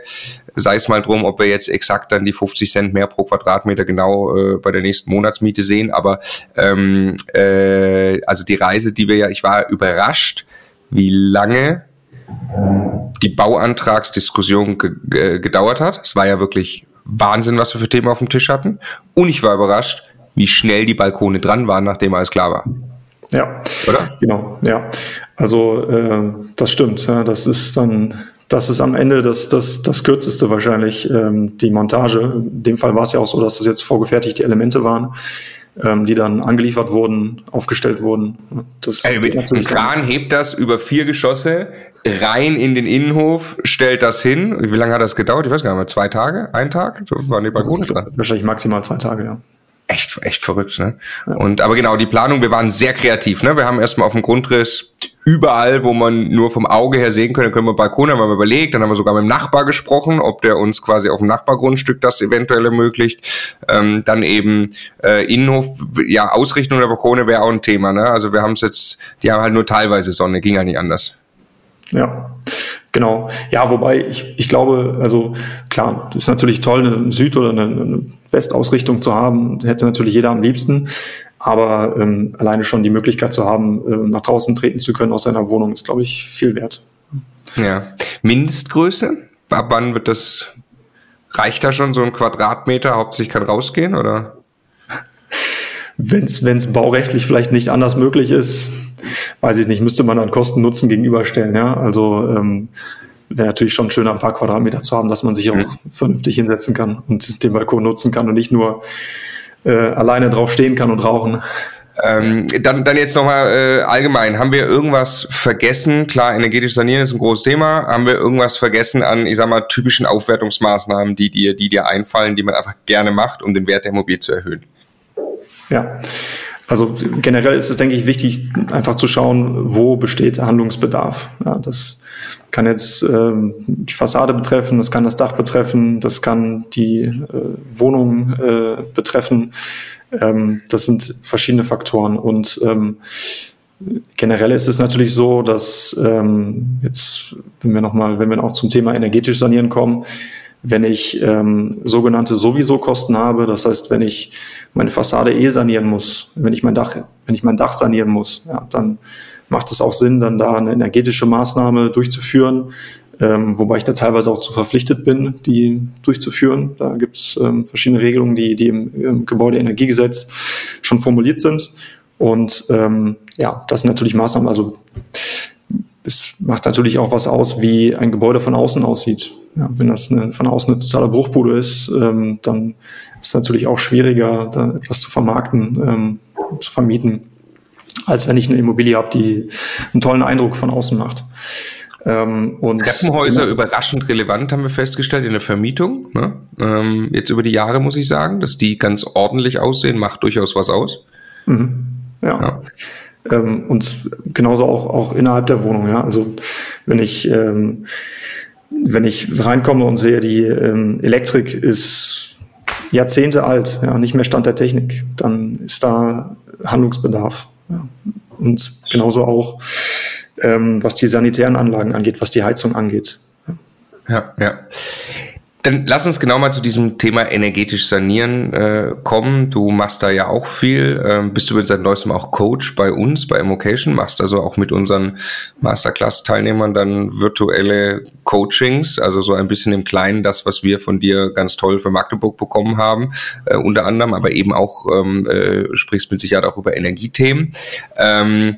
[SPEAKER 1] Sei es mal drum, ob wir jetzt exakt dann die 50 Cent mehr pro Quadratmeter genau äh, bei der nächsten Monatsmiete sehen. Aber ähm, äh, also die Reise, die wir ja, ich war überrascht, wie lange die Bauantragsdiskussion ge gedauert hat. Es war ja wirklich Wahnsinn, was wir für Themen auf dem Tisch hatten. Und ich war überrascht, wie schnell die Balkone dran waren, nachdem alles klar war.
[SPEAKER 3] Ja, oder? Genau, ja. Also äh, das stimmt. Ja, das ist dann, das ist am Ende das, das, das kürzeste wahrscheinlich, ähm, die Montage. In dem Fall war es ja auch so, dass es das jetzt vorgefertigte Elemente waren ähm, die dann angeliefert wurden, aufgestellt wurden.
[SPEAKER 1] Das also, ein Kran hebt das über vier Geschosse rein in den Innenhof, stellt das hin. Wie lange hat das gedauert? Ich weiß gar nicht mehr. Zwei Tage? Ein Tag? So waren die Balkone
[SPEAKER 3] dran. Wahrscheinlich maximal zwei Tage, ja
[SPEAKER 1] echt, echt verrückt, ne? Ja. Und aber genau, die Planung, wir waren sehr kreativ, ne? Wir haben erstmal auf dem Grundriss überall, wo man nur vom Auge her sehen können, können wir Balkone, haben wir überlegt, dann haben wir sogar mit dem Nachbar gesprochen, ob der uns quasi auf dem Nachbargrundstück das eventuell ermöglicht. Ähm, dann eben äh, Innenhof, ja, Ausrichtung der Balkone wäre auch ein Thema, ne? Also wir haben es jetzt, die haben halt nur teilweise Sonne, ging ja nicht anders.
[SPEAKER 3] Ja. Genau. Ja, wobei ich, ich glaube, also klar, ist natürlich toll, eine Süd- oder eine, eine Westausrichtung zu haben, hätte natürlich jeder am liebsten. Aber ähm, alleine schon die Möglichkeit zu haben, äh, nach draußen treten zu können aus seiner Wohnung, ist, glaube ich, viel wert.
[SPEAKER 1] Ja. Mindestgröße? Ab wann wird das, reicht da schon so ein Quadratmeter, hauptsächlich kann rausgehen, oder?
[SPEAKER 3] Wenn es baurechtlich vielleicht nicht anders möglich ist, weiß ich nicht, müsste man dann Kosten-Nutzen gegenüberstellen. Ja? Also ähm, wäre natürlich schon schöner, ein paar Quadratmeter zu haben, dass man sich auch mhm. vernünftig hinsetzen kann und den Balkon nutzen kann und nicht nur äh, alleine drauf stehen kann und rauchen.
[SPEAKER 1] Ähm, dann, dann jetzt nochmal äh, allgemein, haben wir irgendwas vergessen? Klar, energetisch sanieren ist ein großes Thema. Haben wir irgendwas vergessen an, ich sag mal, typischen Aufwertungsmaßnahmen, die dir, die dir einfallen, die man einfach gerne macht, um den Wert der Immobilie zu erhöhen?
[SPEAKER 3] Ja, also generell ist es, denke ich, wichtig, einfach zu schauen, wo besteht Handlungsbedarf. Ja, das kann jetzt ähm, die Fassade betreffen, das kann das Dach betreffen, das kann die äh, Wohnung äh, betreffen. Ähm, das sind verschiedene Faktoren. Und ähm, generell ist es natürlich so, dass ähm, jetzt, wenn wir nochmal, wenn wir auch zum Thema energetisch sanieren kommen, wenn ich ähm, sogenannte sowieso Kosten habe, das heißt, wenn ich meine Fassade eh sanieren muss, wenn ich mein Dach, wenn ich mein Dach sanieren muss, ja, dann macht es auch Sinn, dann da eine energetische Maßnahme durchzuführen, ähm, wobei ich da teilweise auch zu verpflichtet bin, die durchzuführen. Da gibt es ähm, verschiedene Regelungen, die, die im, im Gebäudeenergiegesetz schon formuliert sind. Und ähm, ja, das sind natürlich Maßnahmen. Also es macht natürlich auch was aus, wie ein Gebäude von außen aussieht. Ja, wenn das eine, von außen eine totale Bruchbude ist, ähm, dann ist es natürlich auch schwieriger, da etwas zu vermarkten, ähm, zu vermieten, als wenn ich eine Immobilie habe, die einen tollen Eindruck von außen macht.
[SPEAKER 1] Ähm, und Treppenhäuser ja. überraschend relevant, haben wir festgestellt, in der Vermietung. Ne? Ähm, jetzt über die Jahre muss ich sagen, dass die ganz ordentlich aussehen, macht durchaus was aus.
[SPEAKER 3] Mhm. ja. ja. Ähm, und genauso auch, auch innerhalb der Wohnung. Ja? Also wenn ich ähm, wenn ich reinkomme und sehe, die ähm, Elektrik ist Jahrzehnte alt, ja, nicht mehr Stand der Technik, dann ist da Handlungsbedarf. Ja. Und genauso auch, ähm, was die sanitären Anlagen angeht, was die Heizung angeht.
[SPEAKER 1] Ja, ja. Dann lass uns genau mal zu diesem Thema energetisch sanieren äh, kommen. Du machst da ja auch viel. Ähm, bist du seit neuestem auch Coach bei uns, bei Emocation, machst also auch mit unseren Masterclass-Teilnehmern dann virtuelle Coachings, also so ein bisschen im Kleinen das, was wir von dir ganz toll für Magdeburg bekommen haben, äh, unter anderem, aber eben auch ähm, äh, sprichst mit Sicherheit auch über Energiethemen. Ähm,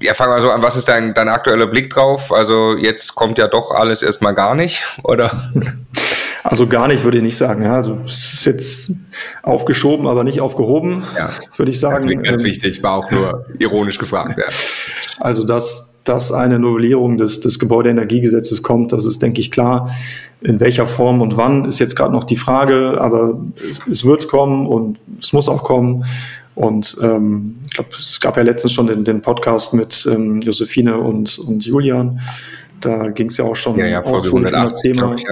[SPEAKER 1] ja, fang mal so an, was ist dein, dein aktueller Blick drauf? Also jetzt kommt ja doch alles erstmal gar nicht, [LAUGHS] oder?
[SPEAKER 3] Also gar nicht, würde ich nicht sagen. Ja, also es ist jetzt aufgeschoben, aber nicht aufgehoben, ja. würde ich sagen.
[SPEAKER 1] Ganz, ganz ähm, wichtig, war auch nur ironisch gefragt. Ja. [LAUGHS]
[SPEAKER 3] Also dass, dass eine Novellierung des, des Gebäudeenergiegesetzes kommt, das ist, denke ich, klar. In welcher Form und wann ist jetzt gerade noch die Frage, aber es, es wird kommen und es muss auch kommen. Und ähm, ich glaube, es gab ja letztens schon den, den Podcast mit ähm, Josephine und, und Julian. Da ging es ja auch schon
[SPEAKER 1] ja, ja, ausführlich um das Thema.
[SPEAKER 3] Ich,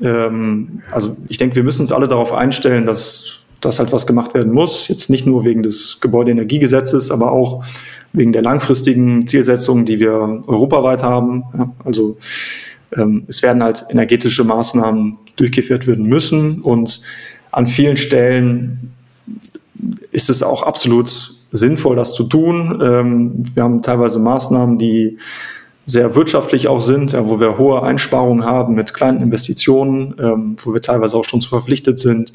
[SPEAKER 3] ja. ähm, also ich denke, wir müssen uns alle darauf einstellen, dass das halt was gemacht werden muss. Jetzt nicht nur wegen des Gebäudeenergiegesetzes, aber auch wegen der langfristigen Zielsetzungen, die wir europaweit haben. Ja, also ähm, es werden halt energetische Maßnahmen durchgeführt werden müssen und an vielen Stellen ist es auch absolut sinnvoll, das zu tun. Ähm, wir haben teilweise Maßnahmen, die sehr wirtschaftlich auch sind, ja, wo wir hohe Einsparungen haben mit kleinen Investitionen, ähm, wo wir teilweise auch schon zu verpflichtet sind.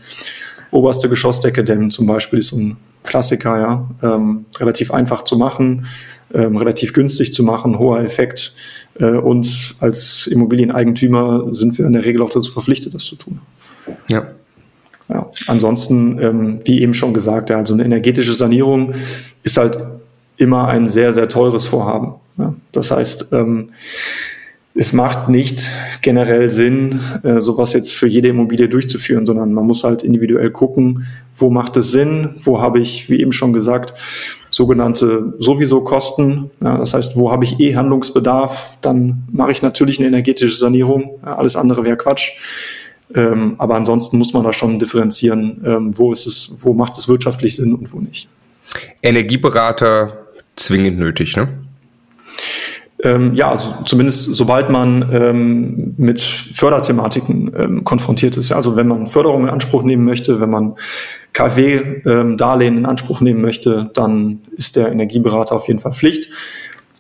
[SPEAKER 3] Oberste Geschossdecke dämmen zum Beispiel ist ein Klassiker, ja, ähm, relativ einfach zu machen, ähm, relativ günstig zu machen, hoher Effekt. Äh, und als Immobilieneigentümer sind wir in der Regel auch dazu verpflichtet, das zu tun.
[SPEAKER 1] Ja.
[SPEAKER 3] Ja. Ansonsten, ähm, wie eben schon gesagt, ja, also eine energetische Sanierung ist halt immer ein sehr, sehr teures Vorhaben. Ja. Das heißt, ähm, es macht nicht generell Sinn, äh, sowas jetzt für jede Immobilie durchzuführen, sondern man muss halt individuell gucken, wo macht es Sinn, wo habe ich, wie eben schon gesagt, sogenannte sowieso Kosten. Ja, das heißt, wo habe ich eh Handlungsbedarf, dann mache ich natürlich eine energetische Sanierung. Ja, alles andere wäre Quatsch. Ähm, aber ansonsten muss man da schon differenzieren, ähm, wo ist es, wo macht es wirtschaftlich Sinn und wo nicht.
[SPEAKER 1] Energieberater zwingend nötig, ne?
[SPEAKER 3] Ähm, ja, also zumindest sobald man ähm, mit Förderthematiken ähm, konfrontiert ist. Also wenn man Förderung in Anspruch nehmen möchte, wenn man KfW-Darlehen ähm, in Anspruch nehmen möchte, dann ist der Energieberater auf jeden Fall Pflicht.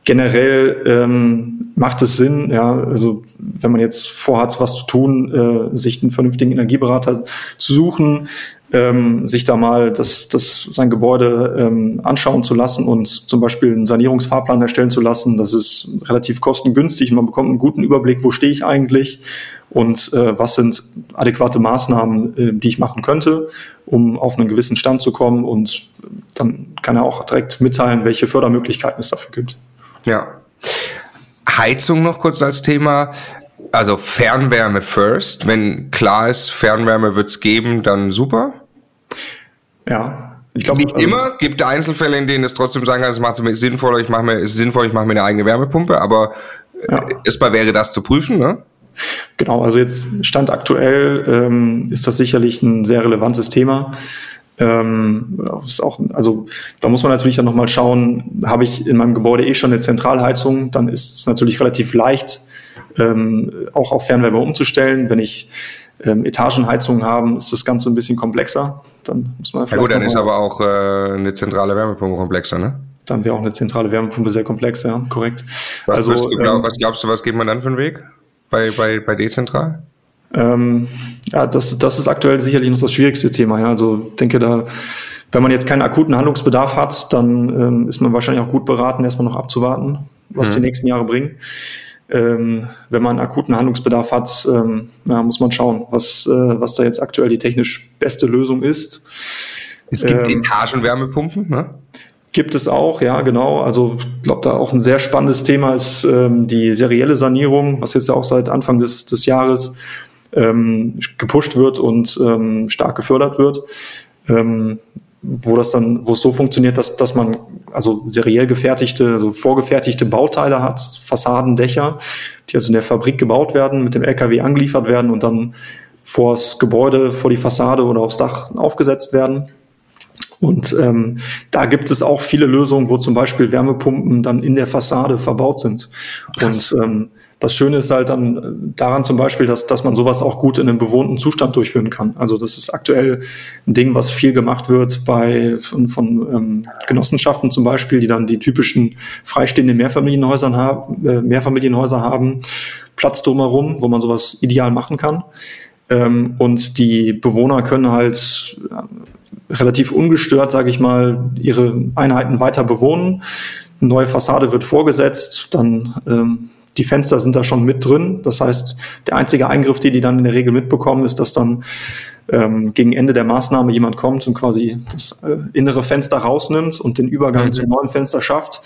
[SPEAKER 3] Generell ähm, macht es Sinn, ja, also wenn man jetzt vorhat, was zu tun, äh, sich einen vernünftigen Energieberater zu suchen, ähm, sich da mal das, das sein Gebäude ähm, anschauen zu lassen und zum Beispiel einen Sanierungsfahrplan erstellen zu lassen. Das ist relativ kostengünstig. Man bekommt einen guten Überblick, wo stehe ich eigentlich und äh, was sind adäquate Maßnahmen, äh, die ich machen könnte, um auf einen gewissen Stand zu kommen. Und dann kann er auch direkt mitteilen, welche Fördermöglichkeiten es dafür gibt.
[SPEAKER 1] Ja. Heizung noch kurz als Thema. Also Fernwärme first. Wenn klar ist, Fernwärme wird es geben, dann super.
[SPEAKER 3] Ja.
[SPEAKER 1] Ich glaube nicht also, immer. Gibt Einzelfälle, in denen es trotzdem sagen kann, es macht es sinnvoller, ich mache mir, es ist sinnvoll, ich mache mir eine eigene Wärmepumpe, aber ja. erstmal wäre das zu prüfen, ne?
[SPEAKER 3] Genau, also jetzt Stand aktuell ähm, ist das sicherlich ein sehr relevantes Thema. Ähm, ist auch, also da muss man natürlich dann nochmal schauen, habe ich in meinem Gebäude eh schon eine Zentralheizung, dann ist es natürlich relativ leicht, ähm, auch auf Fernwärme umzustellen. Wenn ich ähm, Etagenheizungen habe, ist das Ganze ein bisschen komplexer. Dann muss man
[SPEAKER 1] ja gut, dann ist aber auch äh, eine zentrale Wärmepumpe komplexer, ne?
[SPEAKER 3] Dann wäre auch eine zentrale Wärmepumpe sehr komplex, ja, korrekt.
[SPEAKER 1] Was, also, glaub, ähm, was glaubst du, was geht man dann für einen Weg bei, bei, bei dezentral?
[SPEAKER 3] Ähm, ja, das, das ist aktuell sicherlich noch das schwierigste Thema. Ja. Also denke da, wenn man jetzt keinen akuten Handlungsbedarf hat, dann ähm, ist man wahrscheinlich auch gut beraten, erstmal noch abzuwarten, was mhm. die nächsten Jahre bringen. Ähm, wenn man akuten Handlungsbedarf hat, ähm, ja, muss man schauen, was, äh, was da jetzt aktuell die technisch beste Lösung ist.
[SPEAKER 1] Es gibt ähm, Etagenwärmepumpen, ne?
[SPEAKER 3] Gibt es auch, ja, genau. Also ich glaube, da auch ein sehr spannendes Thema ist ähm, die serielle Sanierung, was jetzt ja auch seit Anfang des, des Jahres ähm, gepusht wird und ähm, stark gefördert wird. Ähm, wo das dann, wo es so funktioniert, dass, dass man also seriell gefertigte, also vorgefertigte Bauteile hat, Fassaden, Dächer, die also in der Fabrik gebaut werden, mit dem LKW angeliefert werden und dann vor das Gebäude, vor die Fassade oder aufs Dach aufgesetzt werden. Und ähm, da gibt es auch viele Lösungen, wo zum Beispiel Wärmepumpen dann in der Fassade verbaut sind. Krass. Und ähm, das Schöne ist halt dann daran zum Beispiel, dass, dass man sowas auch gut in einem bewohnten Zustand durchführen kann. Also das ist aktuell ein Ding, was viel gemacht wird bei von, von ähm, Genossenschaften zum Beispiel, die dann die typischen freistehenden Mehrfamilienhäusern haben, äh, Mehrfamilienhäuser haben, Platz drumherum, wo man sowas ideal machen kann. Ähm, und die Bewohner können halt äh, relativ ungestört, sage ich mal, ihre Einheiten weiter bewohnen. Eine neue Fassade wird vorgesetzt, dann ähm, die Fenster sind da schon mit drin. Das heißt, der einzige Eingriff, den die dann in der Regel mitbekommen, ist, dass dann ähm, gegen Ende der Maßnahme jemand kommt und quasi das äh, innere Fenster rausnimmt und den Übergang mhm. zum neuen Fenster schafft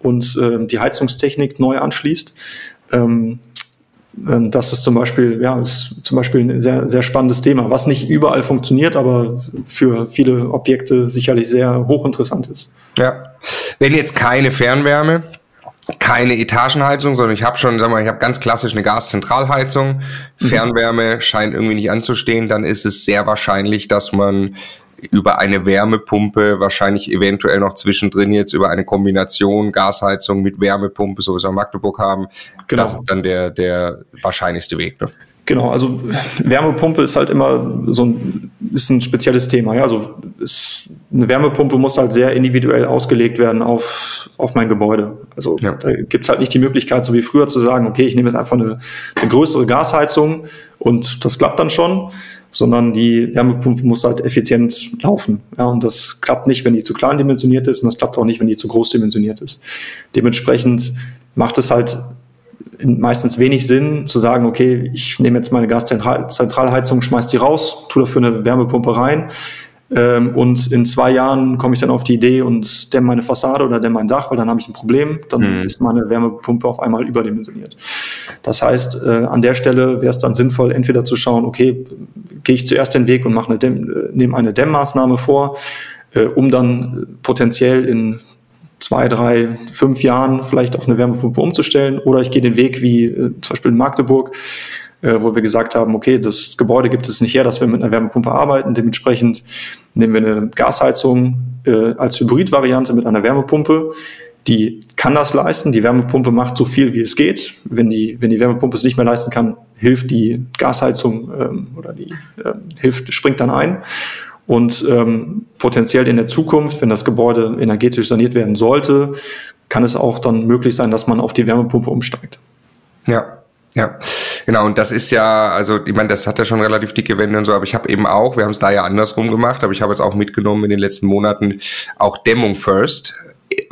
[SPEAKER 3] und äh, die Heizungstechnik neu anschließt. Ähm, ähm, das ist zum Beispiel, ja, ist zum Beispiel ein sehr, sehr spannendes Thema, was nicht überall funktioniert, aber für viele Objekte sicherlich sehr hochinteressant ist.
[SPEAKER 1] Ja. Wenn jetzt keine Fernwärme, keine Etagenheizung, sondern ich habe schon, sag mal, ich habe ganz klassisch eine Gaszentralheizung. Mhm. Fernwärme scheint irgendwie nicht anzustehen, dann ist es sehr wahrscheinlich, dass man über eine Wärmepumpe, wahrscheinlich eventuell noch zwischendrin jetzt über eine Kombination Gasheizung mit Wärmepumpe, so wie wir in Magdeburg haben. Genau. Das ist dann der, der wahrscheinlichste Weg. Ne?
[SPEAKER 3] Genau, also Wärmepumpe ist halt immer so ein, ist ein spezielles Thema. Ja? Also ist, eine Wärmepumpe muss halt sehr individuell ausgelegt werden auf, auf mein Gebäude. Also ja. da gibt's halt nicht die Möglichkeit, so wie früher zu sagen, okay, ich nehme jetzt einfach eine, eine größere Gasheizung und das klappt dann schon, sondern die Wärmepumpe muss halt effizient laufen. Ja, und das klappt nicht, wenn die zu klein dimensioniert ist und das klappt auch nicht, wenn die zu groß dimensioniert ist. Dementsprechend macht es halt meistens wenig Sinn zu sagen, okay, ich nehme jetzt meine Gaszentralheizung, schmeiß die raus, tue dafür eine Wärmepumpe rein ähm, und in zwei Jahren komme ich dann auf die Idee und dämme meine Fassade oder dämme mein Dach, weil dann habe ich ein Problem, dann mhm. ist meine Wärmepumpe auf einmal überdimensioniert. Das heißt, äh, an der Stelle wäre es dann sinnvoll, entweder zu schauen, okay, gehe ich zuerst den Weg und mache eine Dämm, äh, nehme eine Dämmmaßnahme vor, äh, um dann potenziell in zwei, drei, fünf Jahren vielleicht auf eine Wärmepumpe umzustellen. Oder ich gehe den Weg wie äh, zum Beispiel in Magdeburg, äh, wo wir gesagt haben, okay, das Gebäude gibt es nicht her, dass wir mit einer Wärmepumpe arbeiten. Dementsprechend nehmen wir eine Gasheizung äh, als Hybridvariante mit einer Wärmepumpe. Die kann das leisten. Die Wärmepumpe macht so viel, wie es geht. Wenn die, wenn die Wärmepumpe es nicht mehr leisten kann, hilft die Gasheizung ähm, oder die äh, hilft, springt dann ein. Und ähm, potenziell in der Zukunft, wenn das Gebäude energetisch saniert werden sollte, kann es auch dann möglich sein, dass man auf die Wärmepumpe umsteigt.
[SPEAKER 1] Ja, ja, genau. Und das ist ja, also ich meine, das hat ja schon relativ dicke Wände und so, aber ich habe eben auch, wir haben es da ja andersrum gemacht, aber ich habe jetzt auch mitgenommen in den letzten Monaten auch Dämmung First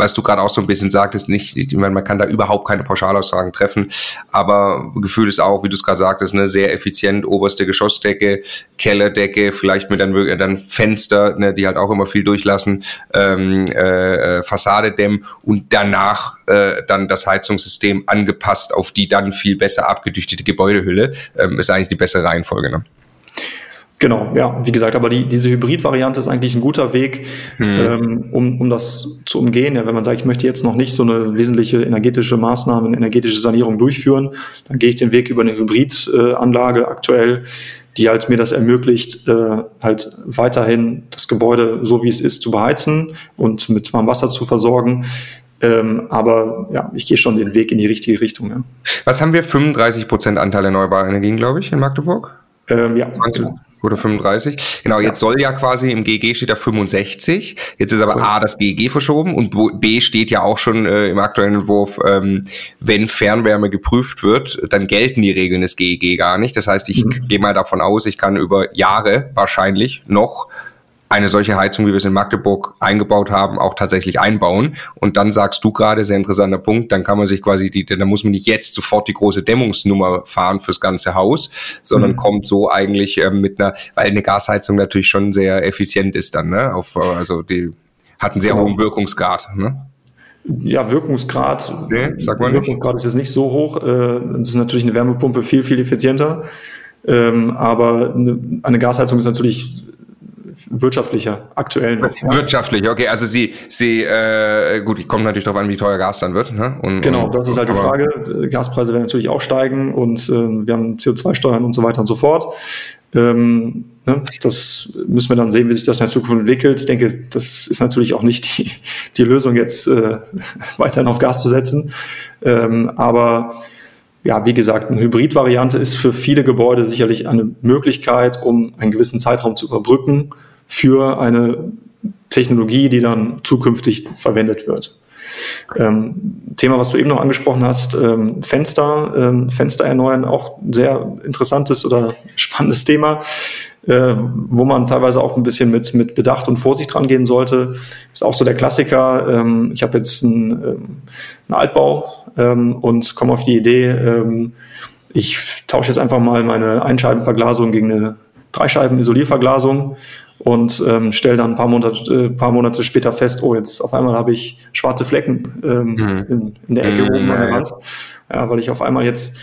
[SPEAKER 1] was du gerade auch so ein bisschen sagtest, nicht, ich meine, man kann da überhaupt keine Pauschalaussagen treffen, aber Gefühl ist auch, wie du es gerade sagtest, ne, sehr effizient, oberste Geschossdecke, Kellerdecke, vielleicht mit dann, dann Fenster, ne, die halt auch immer viel durchlassen, ähm, äh, äh, Fassade dämmen und danach äh, dann das Heizungssystem angepasst auf die dann viel besser abgedichtete Gebäudehülle, ähm, ist eigentlich die bessere Reihenfolge. Ne?
[SPEAKER 3] Genau, ja, wie gesagt, aber die, diese Hybrid-Variante ist eigentlich ein guter Weg, hm. ähm, um, um das zu umgehen. Ja, wenn man sagt, ich möchte jetzt noch nicht so eine wesentliche energetische Maßnahme, eine energetische Sanierung durchführen, dann gehe ich den Weg über eine Hybrid-Anlage aktuell, die halt mir das ermöglicht, äh, halt weiterhin das Gebäude so wie es ist zu beheizen und mit warmem Wasser zu versorgen. Ähm, aber ja, ich gehe schon den Weg in die richtige Richtung. Ja.
[SPEAKER 1] Was haben wir? 35 Prozent Anteil erneuerbarer Energien, glaube ich, in Magdeburg?
[SPEAKER 3] Ähm, ja. 20
[SPEAKER 1] oder 35. Genau, jetzt soll ja quasi im GG steht da 65. Jetzt ist aber cool. A das GEG verschoben und B steht ja auch schon äh, im aktuellen Entwurf, ähm, wenn Fernwärme geprüft wird, dann gelten die Regeln des GEG gar nicht. Das heißt, ich mhm. gehe mal davon aus, ich kann über Jahre wahrscheinlich noch eine solche Heizung, wie wir es in Magdeburg eingebaut haben, auch tatsächlich einbauen. Und dann sagst du gerade, sehr interessanter Punkt, dann kann man sich quasi die, dann muss man nicht jetzt sofort die große Dämmungsnummer fahren fürs ganze Haus, sondern mhm. kommt so eigentlich äh, mit einer, weil eine Gasheizung natürlich schon sehr effizient ist dann, ne? Auf, also die hat einen sehr genau. hohen Wirkungsgrad, ne?
[SPEAKER 3] Ja, Wirkungsgrad.
[SPEAKER 1] Nee, sag mal
[SPEAKER 3] Wirkungsgrad ist jetzt nicht so hoch. Äh, das ist natürlich eine Wärmepumpe viel, viel effizienter. Ähm, aber eine Gasheizung ist natürlich wirtschaftlicher, aktuell
[SPEAKER 1] noch. Wirtschaftlich, okay. Also Sie, Sie, äh, gut, ich komme natürlich darauf an, wie teuer Gas dann wird.
[SPEAKER 3] Ne? Und, genau, das ist halt die Frage. Gaspreise werden natürlich auch steigen und äh, wir haben CO2-Steuern und so weiter und so fort. Ähm, ne, das müssen wir dann sehen, wie sich das in der Zukunft entwickelt. Ich denke, das ist natürlich auch nicht die, die Lösung, jetzt äh, [LAUGHS] weiterhin auf Gas zu setzen. Ähm, aber ja, wie gesagt, eine Hybridvariante ist für viele Gebäude sicherlich eine Möglichkeit, um einen gewissen Zeitraum zu überbrücken für eine Technologie, die dann zukünftig verwendet wird. Ähm, Thema, was du eben noch angesprochen hast, ähm, Fenster, ähm, Fenster erneuern, auch sehr interessantes oder [LAUGHS] spannendes Thema, äh, wo man teilweise auch ein bisschen mit, mit Bedacht und Vorsicht rangehen sollte. Ist auch so der Klassiker. Ähm, ich habe jetzt einen, ähm, einen Altbau ähm, und komme auf die Idee, ich tausche jetzt einfach mal meine Einscheibenverglasung gegen eine Dreischeiben-Isolierverglasung und ähm, stelle dann ein paar Monate, äh, paar Monate später fest, oh, jetzt auf einmal habe ich schwarze Flecken ähm, mhm. in, in, der Ecke mhm, oben an der Wand. Ja, weil ich auf einmal jetzt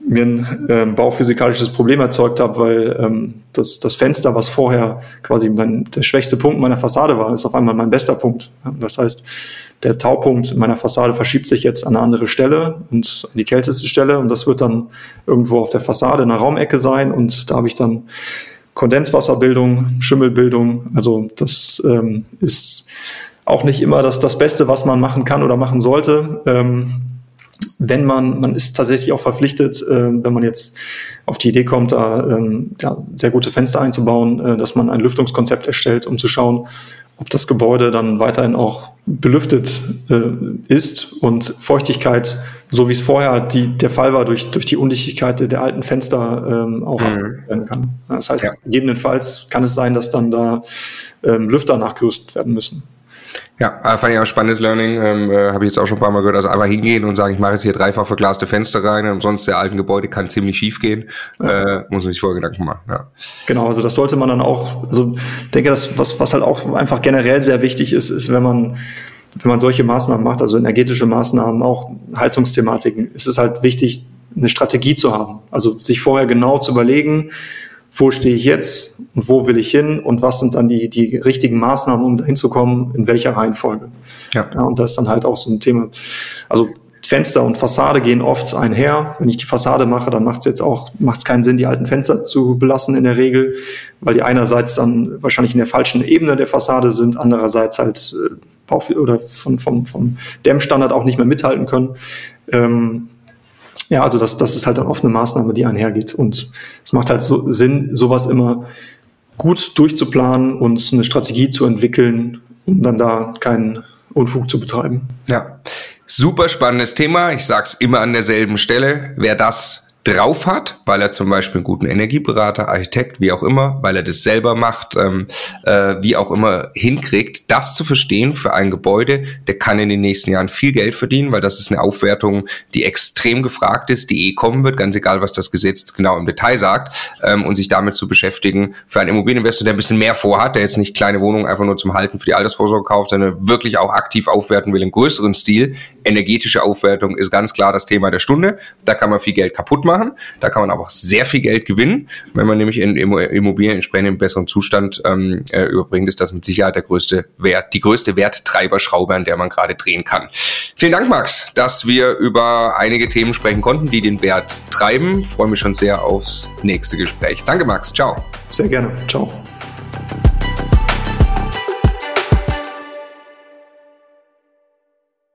[SPEAKER 3] mir ein äh, bauphysikalisches Problem erzeugt habe, weil ähm, das, das Fenster, was vorher quasi mein, der schwächste Punkt meiner Fassade war, ist auf einmal mein bester Punkt. Das heißt, der Taupunkt meiner Fassade verschiebt sich jetzt an eine andere Stelle und an die kälteste Stelle und das wird dann irgendwo auf der Fassade in einer Raumecke sein und da habe ich dann Kondenswasserbildung, Schimmelbildung. Also das ähm, ist auch nicht immer das, das Beste, was man machen kann oder machen sollte. Ähm, wenn man, man ist tatsächlich auch verpflichtet, äh, wenn man jetzt auf die Idee kommt, da ähm, ja, sehr gute Fenster einzubauen, äh, dass man ein Lüftungskonzept erstellt, um zu schauen, ob das Gebäude dann weiterhin auch belüftet äh, ist und Feuchtigkeit, so wie es vorher die, der Fall war, durch, durch die Undichtigkeit der alten Fenster ähm, auch mhm. werden kann. Das heißt, ja. gegebenenfalls kann es sein, dass dann da ähm, Lüfter nachgerüstet werden müssen.
[SPEAKER 1] Ja, äh, fand ich auch spannendes Learning. Ähm, äh, Habe ich jetzt auch schon ein paar Mal gehört. Also einfach hingehen und sagen, ich mache jetzt hier dreifach verglaste Fenster rein. Und sonst der alten Gebäude kann ziemlich schief gehen. Ja. Äh, muss man sich vorher Gedanken machen. Ja.
[SPEAKER 3] Genau, also das sollte man dann auch, also ich denke, das, was, was halt auch einfach generell sehr wichtig ist, ist, wenn man wenn man solche Maßnahmen macht, also energetische Maßnahmen, auch Heizungsthematiken, ist es halt wichtig, eine Strategie zu haben. Also sich vorher genau zu überlegen, wo stehe ich jetzt und wo will ich hin und was sind dann die, die richtigen Maßnahmen, um dahin zu kommen, in welcher Reihenfolge. Ja. ja. Und das ist dann halt auch so ein Thema. Also Fenster und Fassade gehen oft einher. Wenn ich die Fassade mache, dann macht es jetzt auch macht es keinen Sinn, die alten Fenster zu belassen in der Regel, weil die einerseits dann wahrscheinlich in der falschen Ebene der Fassade sind, andererseits halt äh, oder von, vom, vom Dämmstandard auch nicht mehr mithalten können. Ähm, ja, also das, das ist halt dann oft eine Maßnahme, die einhergeht. Und es macht halt so Sinn, sowas immer gut durchzuplanen und eine Strategie zu entwickeln, um dann da keinen Unfug zu betreiben.
[SPEAKER 1] Ja, super spannendes Thema. Ich sag's immer an derselben Stelle. Wer das drauf hat, weil er zum Beispiel einen guten Energieberater, Architekt, wie auch immer, weil er das selber macht, ähm, äh, wie auch immer hinkriegt, das zu verstehen für ein Gebäude, der kann in den nächsten Jahren viel Geld verdienen, weil das ist eine Aufwertung, die extrem gefragt ist, die eh kommen wird, ganz egal, was das Gesetz genau im Detail sagt, ähm, und sich damit zu beschäftigen für einen Immobilieninvestor, der ein bisschen mehr vorhat, der jetzt nicht kleine Wohnungen einfach nur zum Halten für die Altersvorsorge kauft, sondern wirklich auch aktiv aufwerten will im größeren Stil. Energetische Aufwertung ist ganz klar das Thema der Stunde. Da kann man viel Geld kaputt machen machen. Da kann man aber auch sehr viel Geld gewinnen. Wenn man nämlich in Immobilien entsprechend im besseren Zustand ähm, äh, überbringt, ist das mit Sicherheit der größte Wert, die größte Werttreiberschraube, an der man gerade drehen kann. Vielen Dank, Max, dass wir über einige Themen sprechen konnten, die den Wert treiben. Ich freue mich schon sehr aufs nächste Gespräch. Danke, Max. Ciao.
[SPEAKER 3] Sehr gerne. Ciao.